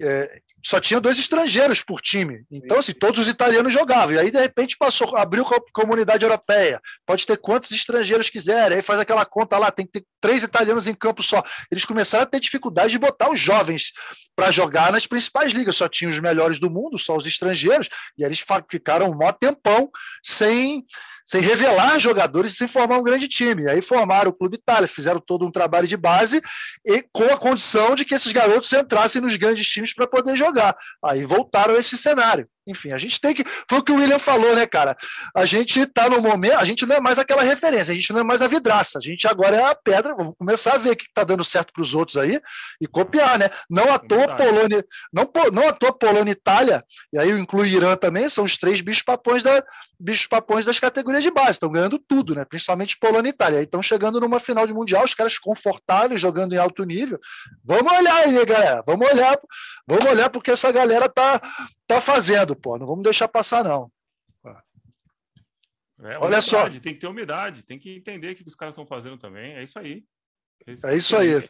é, só tinha dois estrangeiros por time. Então, assim, todos os italianos jogavam. E aí, de repente, passou, abriu a comunidade europeia. Pode ter quantos estrangeiros quiserem. Aí faz aquela conta lá, tem que ter três italianos em campo só. Eles começaram a ter dificuldade de botar os jovens para jogar nas principais ligas. Só tinham os melhores do mundo, só os estrangeiros. E eles ficaram um maior tempão sem sem revelar jogadores e sem formar um grande time. Aí formaram o Clube Itália, fizeram todo um trabalho de base e com a condição de que esses garotos entrassem nos grandes times para poder jogar. Aí voltaram a esse cenário. Enfim, a gente tem que. Foi o que o William falou, né, cara? A gente está no momento, a gente não é mais aquela referência, a gente não é mais a vidraça, a gente agora é a pedra. Vamos começar a ver o que está dando certo para os outros aí e copiar, né? Não à toa Polônia, não, não à toa Polônia e Itália, e aí eu incluo Irã também, são os três bichos papões, da, bichos papões das categorias de base, estão ganhando tudo, né? Principalmente Polônia e Itália. Aí estão chegando numa final de Mundial, os caras confortáveis, jogando em alto nível. Vamos olhar aí, galera. Vamos olhar, vamos olhar, porque essa galera tá, tá fazendo, pô. Não vamos deixar passar, não. É, Olha só. Tem que ter umidade, tem que entender o que os caras estão fazendo também. É isso aí. É isso, é isso aí.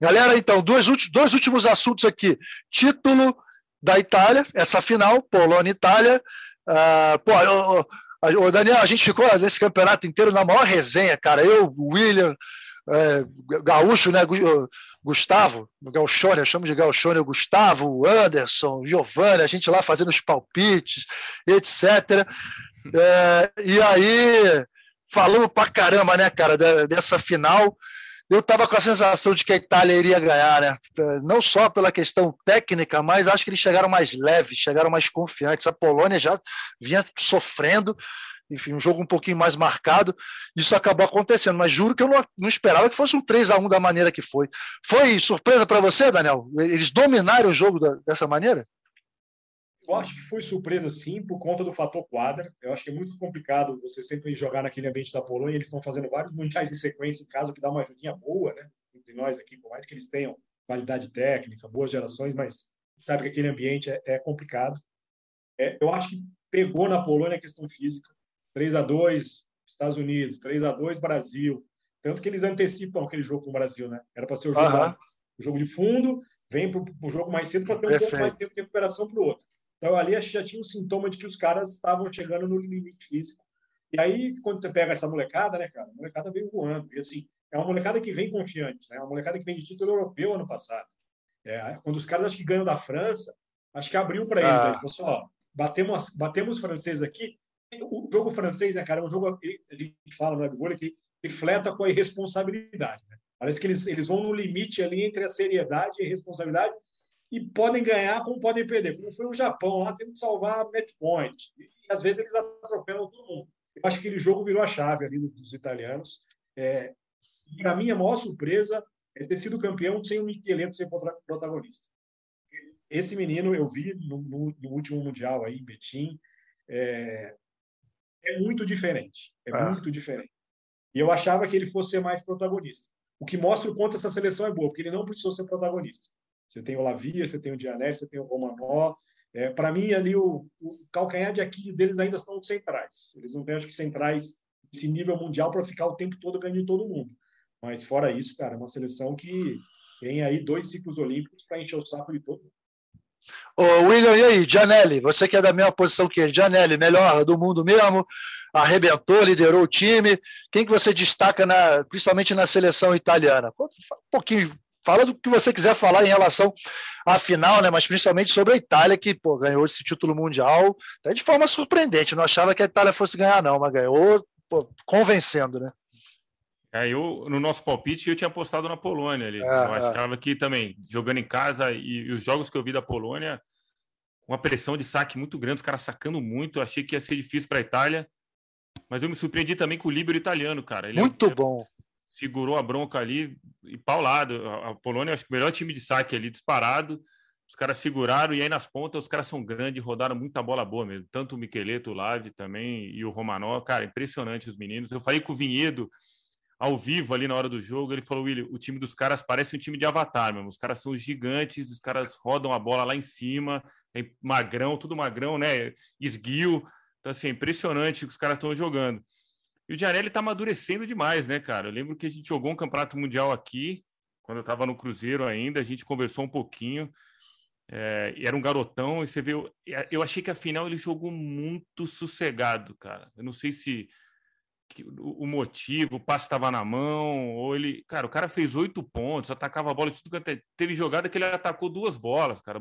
Galera, então, dois, dois últimos assuntos aqui. Título da Itália, essa final, Polônia e Itália. Uh, pô, o, Daniel, a gente ficou nesse campeonato inteiro na maior resenha, cara. Eu, William, é, Gaúcho, né? Gustavo, Gauchone, eu chamo de Gauchone, o Gustavo, o Anderson, o Giovanni, a gente lá fazendo os palpites, etc. É, e aí, falamos pra caramba, né, cara, dessa final. Eu estava com a sensação de que a Itália iria ganhar, né? Não só pela questão técnica, mas acho que eles chegaram mais leves, chegaram mais confiantes. A Polônia já vinha sofrendo enfim, um jogo um pouquinho mais marcado. Isso acabou acontecendo, mas juro que eu não, não esperava que fosse um 3 a 1 da maneira que foi. Foi surpresa para você, Daniel? Eles dominaram o jogo da, dessa maneira? Eu acho que foi surpresa, sim, por conta do fator quadra. Eu acho que é muito complicado você sempre jogar naquele ambiente da Polônia. Eles estão fazendo vários mundiais em sequência, em caso que dá uma ajudinha boa, né? Entre nós aqui, por mais que eles tenham qualidade técnica, boas gerações, mas sabe que aquele ambiente é, é complicado. É, eu acho que pegou na Polônia a questão física. 3 a 2 Estados Unidos, 3 a 2 Brasil. Tanto que eles antecipam aquele jogo com o Brasil, né? Era para ser o jogo, uhum. o jogo de fundo, vem para o jogo mais cedo para ter um Perfeito. pouco mais de tempo de recuperação para o outro. Então ali já tinha um sintoma de que os caras estavam chegando no limite físico. E aí, quando você pega essa molecada, né, cara? A molecada veio voando. E assim, é uma molecada que vem confiante, né? É uma molecada que vem de título europeu ano passado. É, quando os caras acho que ganham da França, acho que abriu para eles. Ah. Aí, falou assim, ó, batemos, batemos os franceses aqui, o jogo francês, né, cara, é um jogo, a gente fala no né, que refleta com a irresponsabilidade. Né? Parece que eles, eles vão no limite ali entre a seriedade e a responsabilidade e podem ganhar como podem perder. Como foi o Japão lá, tendo que salvar match point. E às vezes eles atropelam todo mundo. Eu acho que aquele jogo virou a chave ali dos italianos. É, Para mim, a maior surpresa é ter sido campeão sem o Micheleto ser protagonista. Esse menino eu vi no, no, no último Mundial aí, em Betim. É, é muito diferente. É ah. muito diferente. E eu achava que ele fosse ser mais protagonista. O que mostra o quanto essa seleção é boa, porque ele não precisou ser protagonista. Você tem o Lavia, você tem o Dianelli, você tem o Romanó. É, Para mim, ali, o, o, calcanhar de Aquiles deles ainda são centrais. Eles não têm, acho que, centrais desse nível mundial para ficar o tempo todo ganhando todo mundo. Mas fora isso, cara, é uma seleção que tem aí dois ciclos olímpicos para encher o saco de todo Ô, William, e aí, Janelli, você que é da mesma posição que ele, melhor do mundo mesmo, arrebentou, liderou o time. Quem que você destaca, na, principalmente na seleção italiana? Um pouquinho, fala do que você quiser falar em relação à final, né? mas principalmente sobre a Itália, que pô, ganhou esse título mundial até de forma surpreendente. Não achava que a Itália fosse ganhar, não, mas ganhou pô, convencendo, né? É, eu, no nosso palpite, eu tinha apostado na Polônia ali. É, eu é. achava é. que também, jogando em casa e, e, os jogos que eu vi da Polônia, uma pressão de saque muito grande, os caras sacando muito. Eu achei que ia ser difícil para a Itália. Mas eu me surpreendi também com o líbero italiano, cara. Ele muito bom. Segurou a bronca ali e paulado. A, a Polônia, acho que o melhor time de saque ali disparado. Os caras seguraram e aí nas pontas os caras são grandes, rodaram muita bola boa mesmo. Tanto o Miqueleto, o Lave também e o Romanó. Cara, impressionante os meninos. Eu falei com o Vinhedo ao vivo ali na hora do jogo, ele falou, William, o time dos caras parece um time de avatar, mesmo. Os caras são gigantes, os caras rodam a bola lá em cima, é magrão, tudo magrão, né? Esguio. Então, assim, é impressionante o que os caras estão jogando. E o Gianelli tá amadurecendo demais, né, cara? Eu lembro que a gente jogou um campeonato mundial aqui, quando eu estava no Cruzeiro ainda, a gente conversou um pouquinho. É, era um garotão, e você viu. Eu achei que a final ele jogou muito sossegado, cara. Eu não sei se o motivo, o passe estava na mão, ou ele. Cara, o cara fez oito pontos, atacava a bola de tudo quanto é. Teve jogada que ele atacou duas bolas, cara.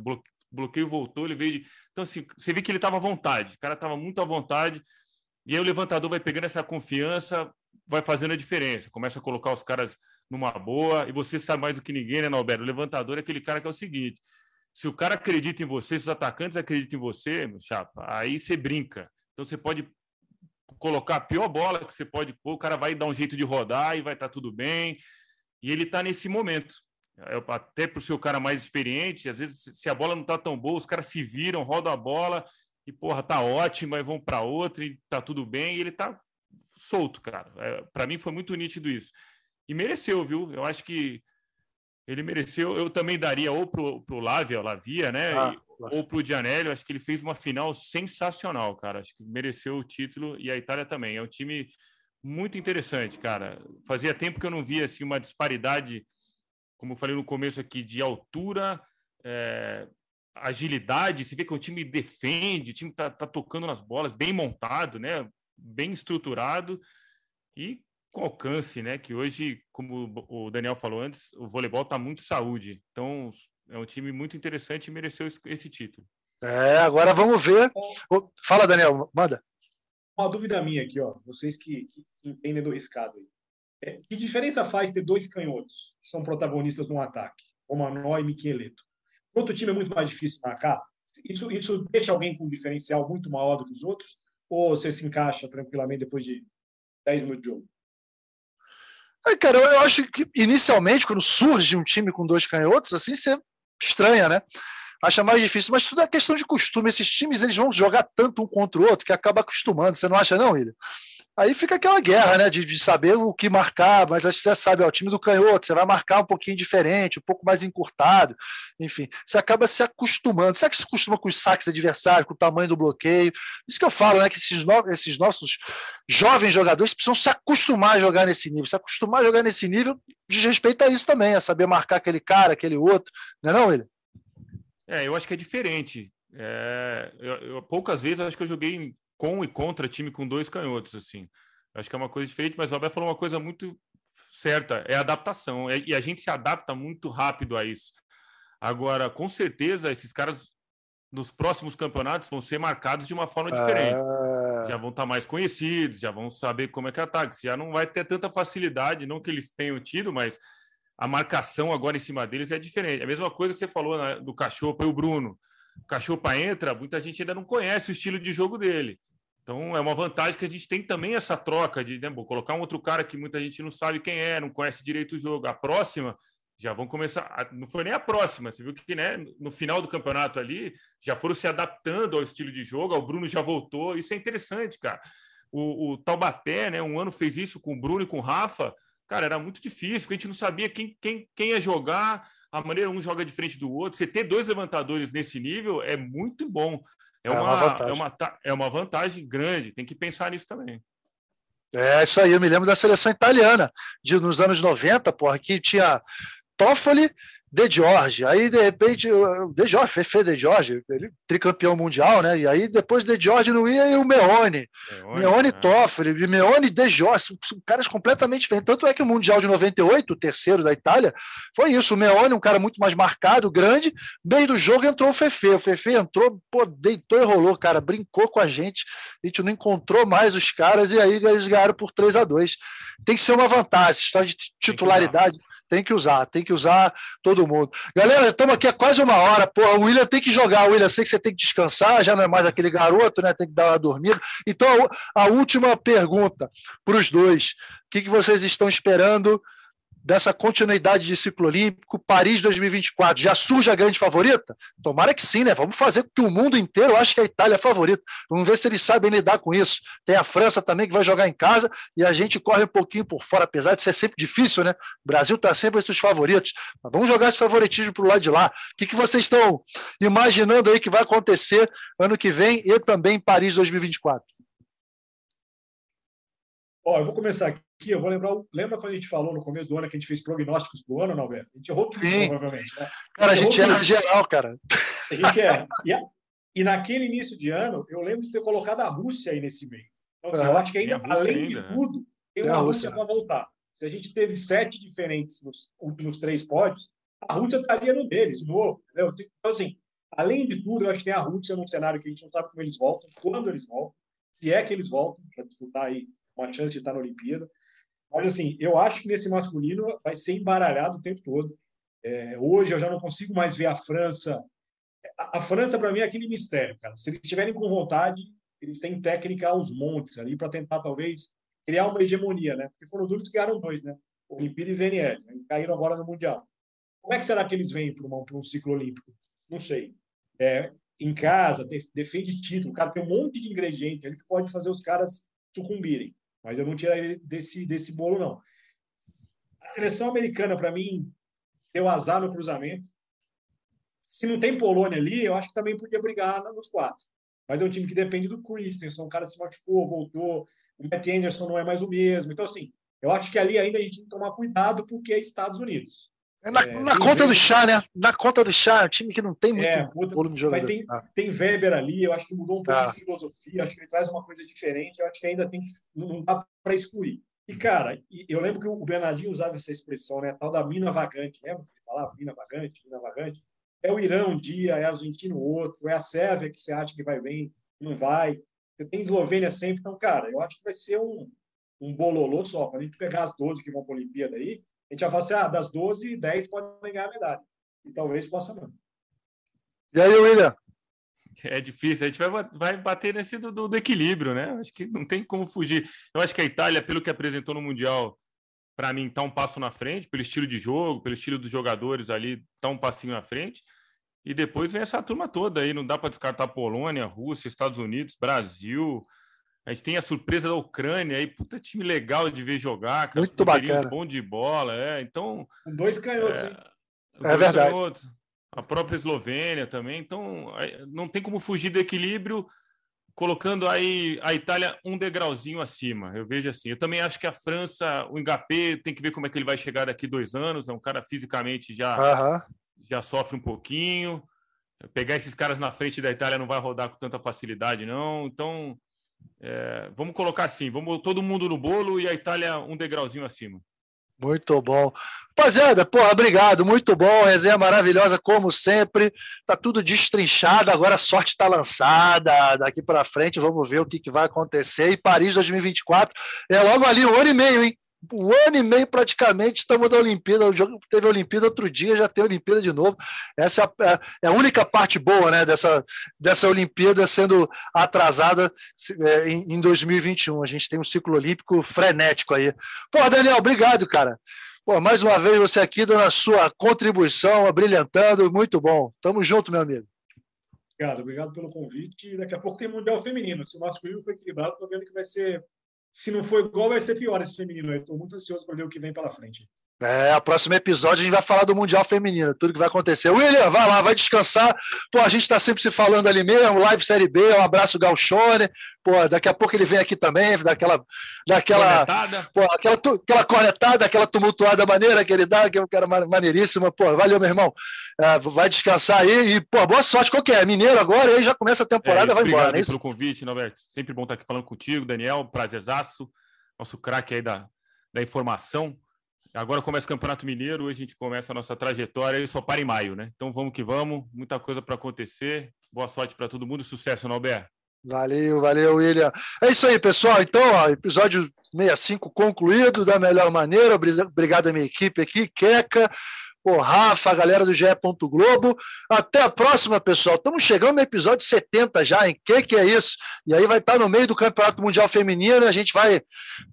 Bloqueio voltou, ele veio de. Então, assim, você vê que ele estava à vontade, o cara estava muito à vontade. E aí o levantador vai pegando essa confiança, vai fazendo a diferença. Começa a colocar os caras numa boa, e você sabe mais do que ninguém, né, Norberto? O levantador é aquele cara que é o seguinte: se o cara acredita em você, se os atacantes acreditam em você, meu chapa, aí você brinca. Então você pode colocar a pior bola que você pode pôr, o cara vai dar um jeito de rodar e vai estar tá tudo bem. E ele está nesse momento. É, até para o seu cara mais experiente, às vezes, se a bola não está tão boa, os caras se viram, rodam a bola e, porra, tá ótimo, aí vão para outra e tá tudo bem. E ele tá solto, cara. É, para mim foi muito nítido isso. E mereceu, viu? Eu acho que ele mereceu. Eu também daria ou pro, pro Lavia, Lavia, né? Ah, ou pro Gianelli. Acho que ele fez uma final sensacional, cara. Acho que mereceu o título e a Itália também. É um time muito interessante, cara. Fazia tempo que eu não via assim, uma disparidade, como eu falei no começo aqui, de altura, é, agilidade. Você vê que o time defende, o time tá, tá tocando nas bolas, bem montado, né? Bem estruturado. E com alcance, né? Que hoje, como o Daniel falou antes, o voleibol está muito saúde. Então, é um time muito interessante e mereceu esse título. É, agora vamos ver. Fala, Daniel, manda. Uma dúvida minha aqui, ó. Vocês que, que entendem do riscado aí. É, que diferença faz ter dois canhotos que são protagonistas no ataque, Romanó e Micheleto? Outro time é muito mais difícil marcar. Isso, isso deixa alguém com um diferencial muito maior do que os outros? Ou você se encaixa tranquilamente depois de 10 minutos de jogo? É, cara, eu acho que inicialmente, quando surge um time com dois canhotos, assim, você estranha, né? Acha mais difícil, mas tudo é questão de costume. Esses times eles vão jogar tanto um contra o outro que acaba acostumando. Você não acha, não, William? Aí fica aquela guerra, né? De, de saber o que marcar, mas você sabe, ó, o time do canhoto, você vai marcar um pouquinho diferente, um pouco mais encurtado, enfim, você acaba se acostumando. Será que se acostuma com os saques adversários, com o tamanho do bloqueio? Isso que eu falo, né? Que esses, no, esses nossos jovens jogadores precisam se acostumar a jogar nesse nível. Se acostumar a jogar nesse nível diz respeito a isso também, a saber marcar aquele cara, aquele outro, não é não, William? É, eu acho que é diferente. É, eu, eu, poucas vezes acho que eu joguei com e contra time com dois canhotos, assim. Acho que é uma coisa diferente, mas o Abel falou uma coisa muito certa, é adaptação. É, e a gente se adapta muito rápido a isso. Agora, com certeza, esses caras nos próximos campeonatos vão ser marcados de uma forma diferente. Ah. Já vão estar mais conhecidos, já vão saber como é que ataca. Já não vai ter tanta facilidade, não que eles tenham tido, mas a marcação agora em cima deles é diferente. É a mesma coisa que você falou né, do cachorro e o Bruno o Cachopa entra, muita gente ainda não conhece o estilo de jogo dele. Então é uma vantagem que a gente tem também essa troca de né, colocar um outro cara que muita gente não sabe quem é, não conhece direito o jogo. A próxima já vão começar. Não foi nem a próxima, você viu que né, no final do campeonato ali já foram se adaptando ao estilo de jogo. O Bruno já voltou, isso é interessante, cara. O, o Taubaté, né, um ano fez isso com o Bruno e com o Rafa. Cara, era muito difícil, porque a gente não sabia quem, quem, quem ia jogar a maneira um joga diferente do outro. Você ter dois levantadores nesse nível é muito bom. É, é uma, uma é, uma, é uma vantagem grande. Tem que pensar nisso também. É, isso aí, eu me lembro da seleção italiana, de, nos anos 90, porra, que tinha Toffoli, de George, aí de repente, De George, Fefe De George, ele tricampeão mundial, né? E aí depois De George não ia e o Meone. Meone, Meone é. Toffoli, Meone De são caras completamente diferentes. Tanto é que o Mundial de 98, o terceiro da Itália, foi isso. O Meone, um cara muito mais marcado, grande, meio do jogo entrou o Fefe. O Fefe entrou, pô, deitou e rolou, cara, brincou com a gente. A gente não encontrou mais os caras e aí eles ganharam por 3 a 2 Tem que ser uma vantagem, história de titularidade tem que usar, tem que usar todo mundo. Galera, estamos aqui há quase uma hora. Porra, o William tem que jogar. O William, sei que você tem que descansar, já não é mais aquele garoto, né? Tem que dar uma dormida. Então, a última pergunta para os dois: o que, que vocês estão esperando dessa continuidade de ciclo olímpico, Paris 2024, já surge a grande favorita? Tomara que sim, né? Vamos fazer com que o mundo inteiro ache que a Itália é a favorita. Vamos ver se eles sabem lidar com isso. Tem a França também que vai jogar em casa e a gente corre um pouquinho por fora, apesar de ser sempre difícil, né? O Brasil está sempre entre os favoritos. Mas vamos jogar esse favoritismo para o lado de lá. O que, que vocês estão imaginando aí que vai acontecer ano que vem e também em Paris 2024? Ó, eu vou começar aqui, eu vou lembrar. Lembra quando a gente falou no começo do ano que a gente fez prognósticos pro ano, Alberto? A gente errou tudo, Sim. provavelmente. Né? Cara, a gente era geral, cara. A gente é. E, a, e, naquele início de ano, eu lembro de ter colocado a Rússia aí nesse meio. Então, assim, eu acho que ainda, além ainda, de né? tudo, tem uma Rússia para voltar. Se a gente teve sete diferentes nos últimos três pódios, a Rússia estaria no deles, de novo. Entendeu? Então, assim, além de tudo, eu acho que tem a Rússia num cenário que a gente não sabe como eles voltam, quando eles voltam, se é que eles voltam para disputar aí uma chance de estar na Olimpíada. Mas, assim, eu acho que nesse masculino vai ser embaralhado o tempo todo. É, hoje eu já não consigo mais ver a França. A, a França, para mim, é aquele mistério, cara. Se eles estiverem com vontade, eles têm técnica aos montes ali para tentar, talvez, criar uma hegemonia, né? Porque foram os únicos que ganharam dois, né? Olimpíada e VNL. Né? Caíram agora no Mundial. Como é que será que eles vêm para um ciclo olímpico? Não sei. É, em casa, defende título, cara tem um monte de ingrediente ali que pode fazer os caras sucumbirem. Mas eu não tiraria desse, desse bolo, não. A seleção americana, para mim, deu azar no cruzamento. Se não tem Polônia ali, eu acho que também podia brigar nos quatro. Mas é um time que depende do Christensen. O cara se machucou, voltou. O Matt Anderson não é mais o mesmo. Então, assim, eu acho que ali ainda a gente tem que tomar cuidado porque é Estados Unidos. É na, é, na conta Weber, do chá, né? Na conta do chá, é um time que não tem muito é, volume de jogador. Mas tem, ah. tem Weber ali, eu acho que mudou um pouco ah. de filosofia, acho que ele traz uma coisa diferente, eu acho que ainda tem que. Não dá para excluir. E, cara, eu lembro que o Bernardinho usava essa expressão, né? Tal da mina vagante, lembra que ele falava? Mina vagante, mina vagante. É o Irã um dia, é a Argentina outro, é a Sérvia que você acha que vai bem, não vai. Você tem Eslovênia sempre. Então, cara, eu acho que vai ser um, um bololô só. Quando a gente pegar as 12 que vão para a Olimpíada aí, a gente já fala assim, ah, das 12, 10 podem ganhar a medalha. E talvez possa não. E aí, William? É difícil, a gente vai, vai bater nesse do, do, do, equilíbrio, né? Acho que não tem como fugir. Eu acho que a Itália, pelo que apresentou no Mundial, para mim, está um passo na frente, pelo estilo de jogo, pelo estilo dos jogadores ali, está um passinho na frente. E depois vem essa turma toda aí, não dá para descartar Polônia, Rússia, Estados Unidos, Brasil, a gente tem a surpresa da Ucrânia aí, puta time legal de ver jogar, cara. Muito bacana. bom de bola, é. Então. Dois canhotos, é, hein? É verdade. Canhotos, a própria Eslovênia também. Então, não tem como fugir do equilíbrio, colocando aí a Itália um degrauzinho acima. Eu vejo assim. Eu também acho que a França, o Ngapé, tem que ver como é que ele vai chegar daqui dois anos. É um cara fisicamente já, uh -huh. já sofre um pouquinho. Pegar esses caras na frente da Itália não vai rodar com tanta facilidade, não. Então é, vamos colocar assim, vamos todo mundo no bolo e a Itália um degrauzinho acima. Muito bom. Rapaziada, porra, obrigado, muito bom, resenha maravilhosa como sempre. Tá tudo destrinchado, agora a sorte está lançada. Daqui para frente vamos ver o que, que vai acontecer. E Paris 2024 é logo ali, um ano e meio, hein? Um ano e meio praticamente estamos da Olimpíada. O jogo teve Olimpíada outro dia, já tem Olimpíada de novo. Essa é, é a única parte boa né, dessa, dessa Olimpíada sendo atrasada é, em 2021. A gente tem um ciclo olímpico frenético aí. Pô, Daniel, obrigado, cara. Pô, mais uma vez você aqui dando a sua contribuição, brilhantando, muito bom. Tamo junto, meu amigo. Obrigado, obrigado pelo convite. Daqui a pouco tem Mundial Feminino. Se o masculino foi equilibrado, estou vendo que vai ser se não for igual, vai ser pior esse feminino. Eu estou muito ansioso para ver o que vem pela frente. É, o próximo episódio a gente vai falar do Mundial Feminino, tudo que vai acontecer. William, vai lá, vai descansar. Pô, a gente está sempre se falando ali mesmo, live Série B, um abraço Galchone. Pô, daqui a pouco ele vem aqui também, daquela. daquela pô, aquela, aquela cornetada, aquela tumultuada maneira que ele dá, que eu quero maneiríssima. Pô, valeu, meu irmão. É, vai descansar aí e, pô, boa sorte. Qual que é? Mineiro agora, aí já começa a temporada, é, vai embora, né? pelo convite, Norberto. Sempre bom estar aqui falando contigo, Daniel. Prazerzaço. Nosso craque aí da, da informação. Agora começa o Campeonato Mineiro, hoje a gente começa a nossa trajetória e só para em maio, né? Então vamos que vamos, muita coisa para acontecer. Boa sorte para todo mundo, sucesso, Nalber. Valeu, valeu, William. É isso aí, pessoal. Então, ó, episódio 65 concluído da melhor maneira. Obrigado à minha equipe aqui, Queca, o Rafa, a galera do GE. Globo. Até a próxima, pessoal. Estamos chegando no episódio 70 já, em que que é isso? E aí vai estar no meio do Campeonato Mundial Feminino, a gente vai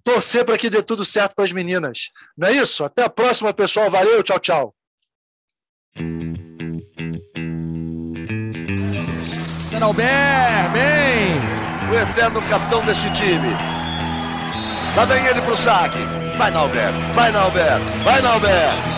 torcer para que dê tudo certo para as meninas. Não é isso? Até a próxima, pessoal. Valeu, tchau, tchau. Albert, bem! O eterno capitão deste time. Lá vem ele pro saque. Vai, Nalber, vai, Nalber, vai, Nalber.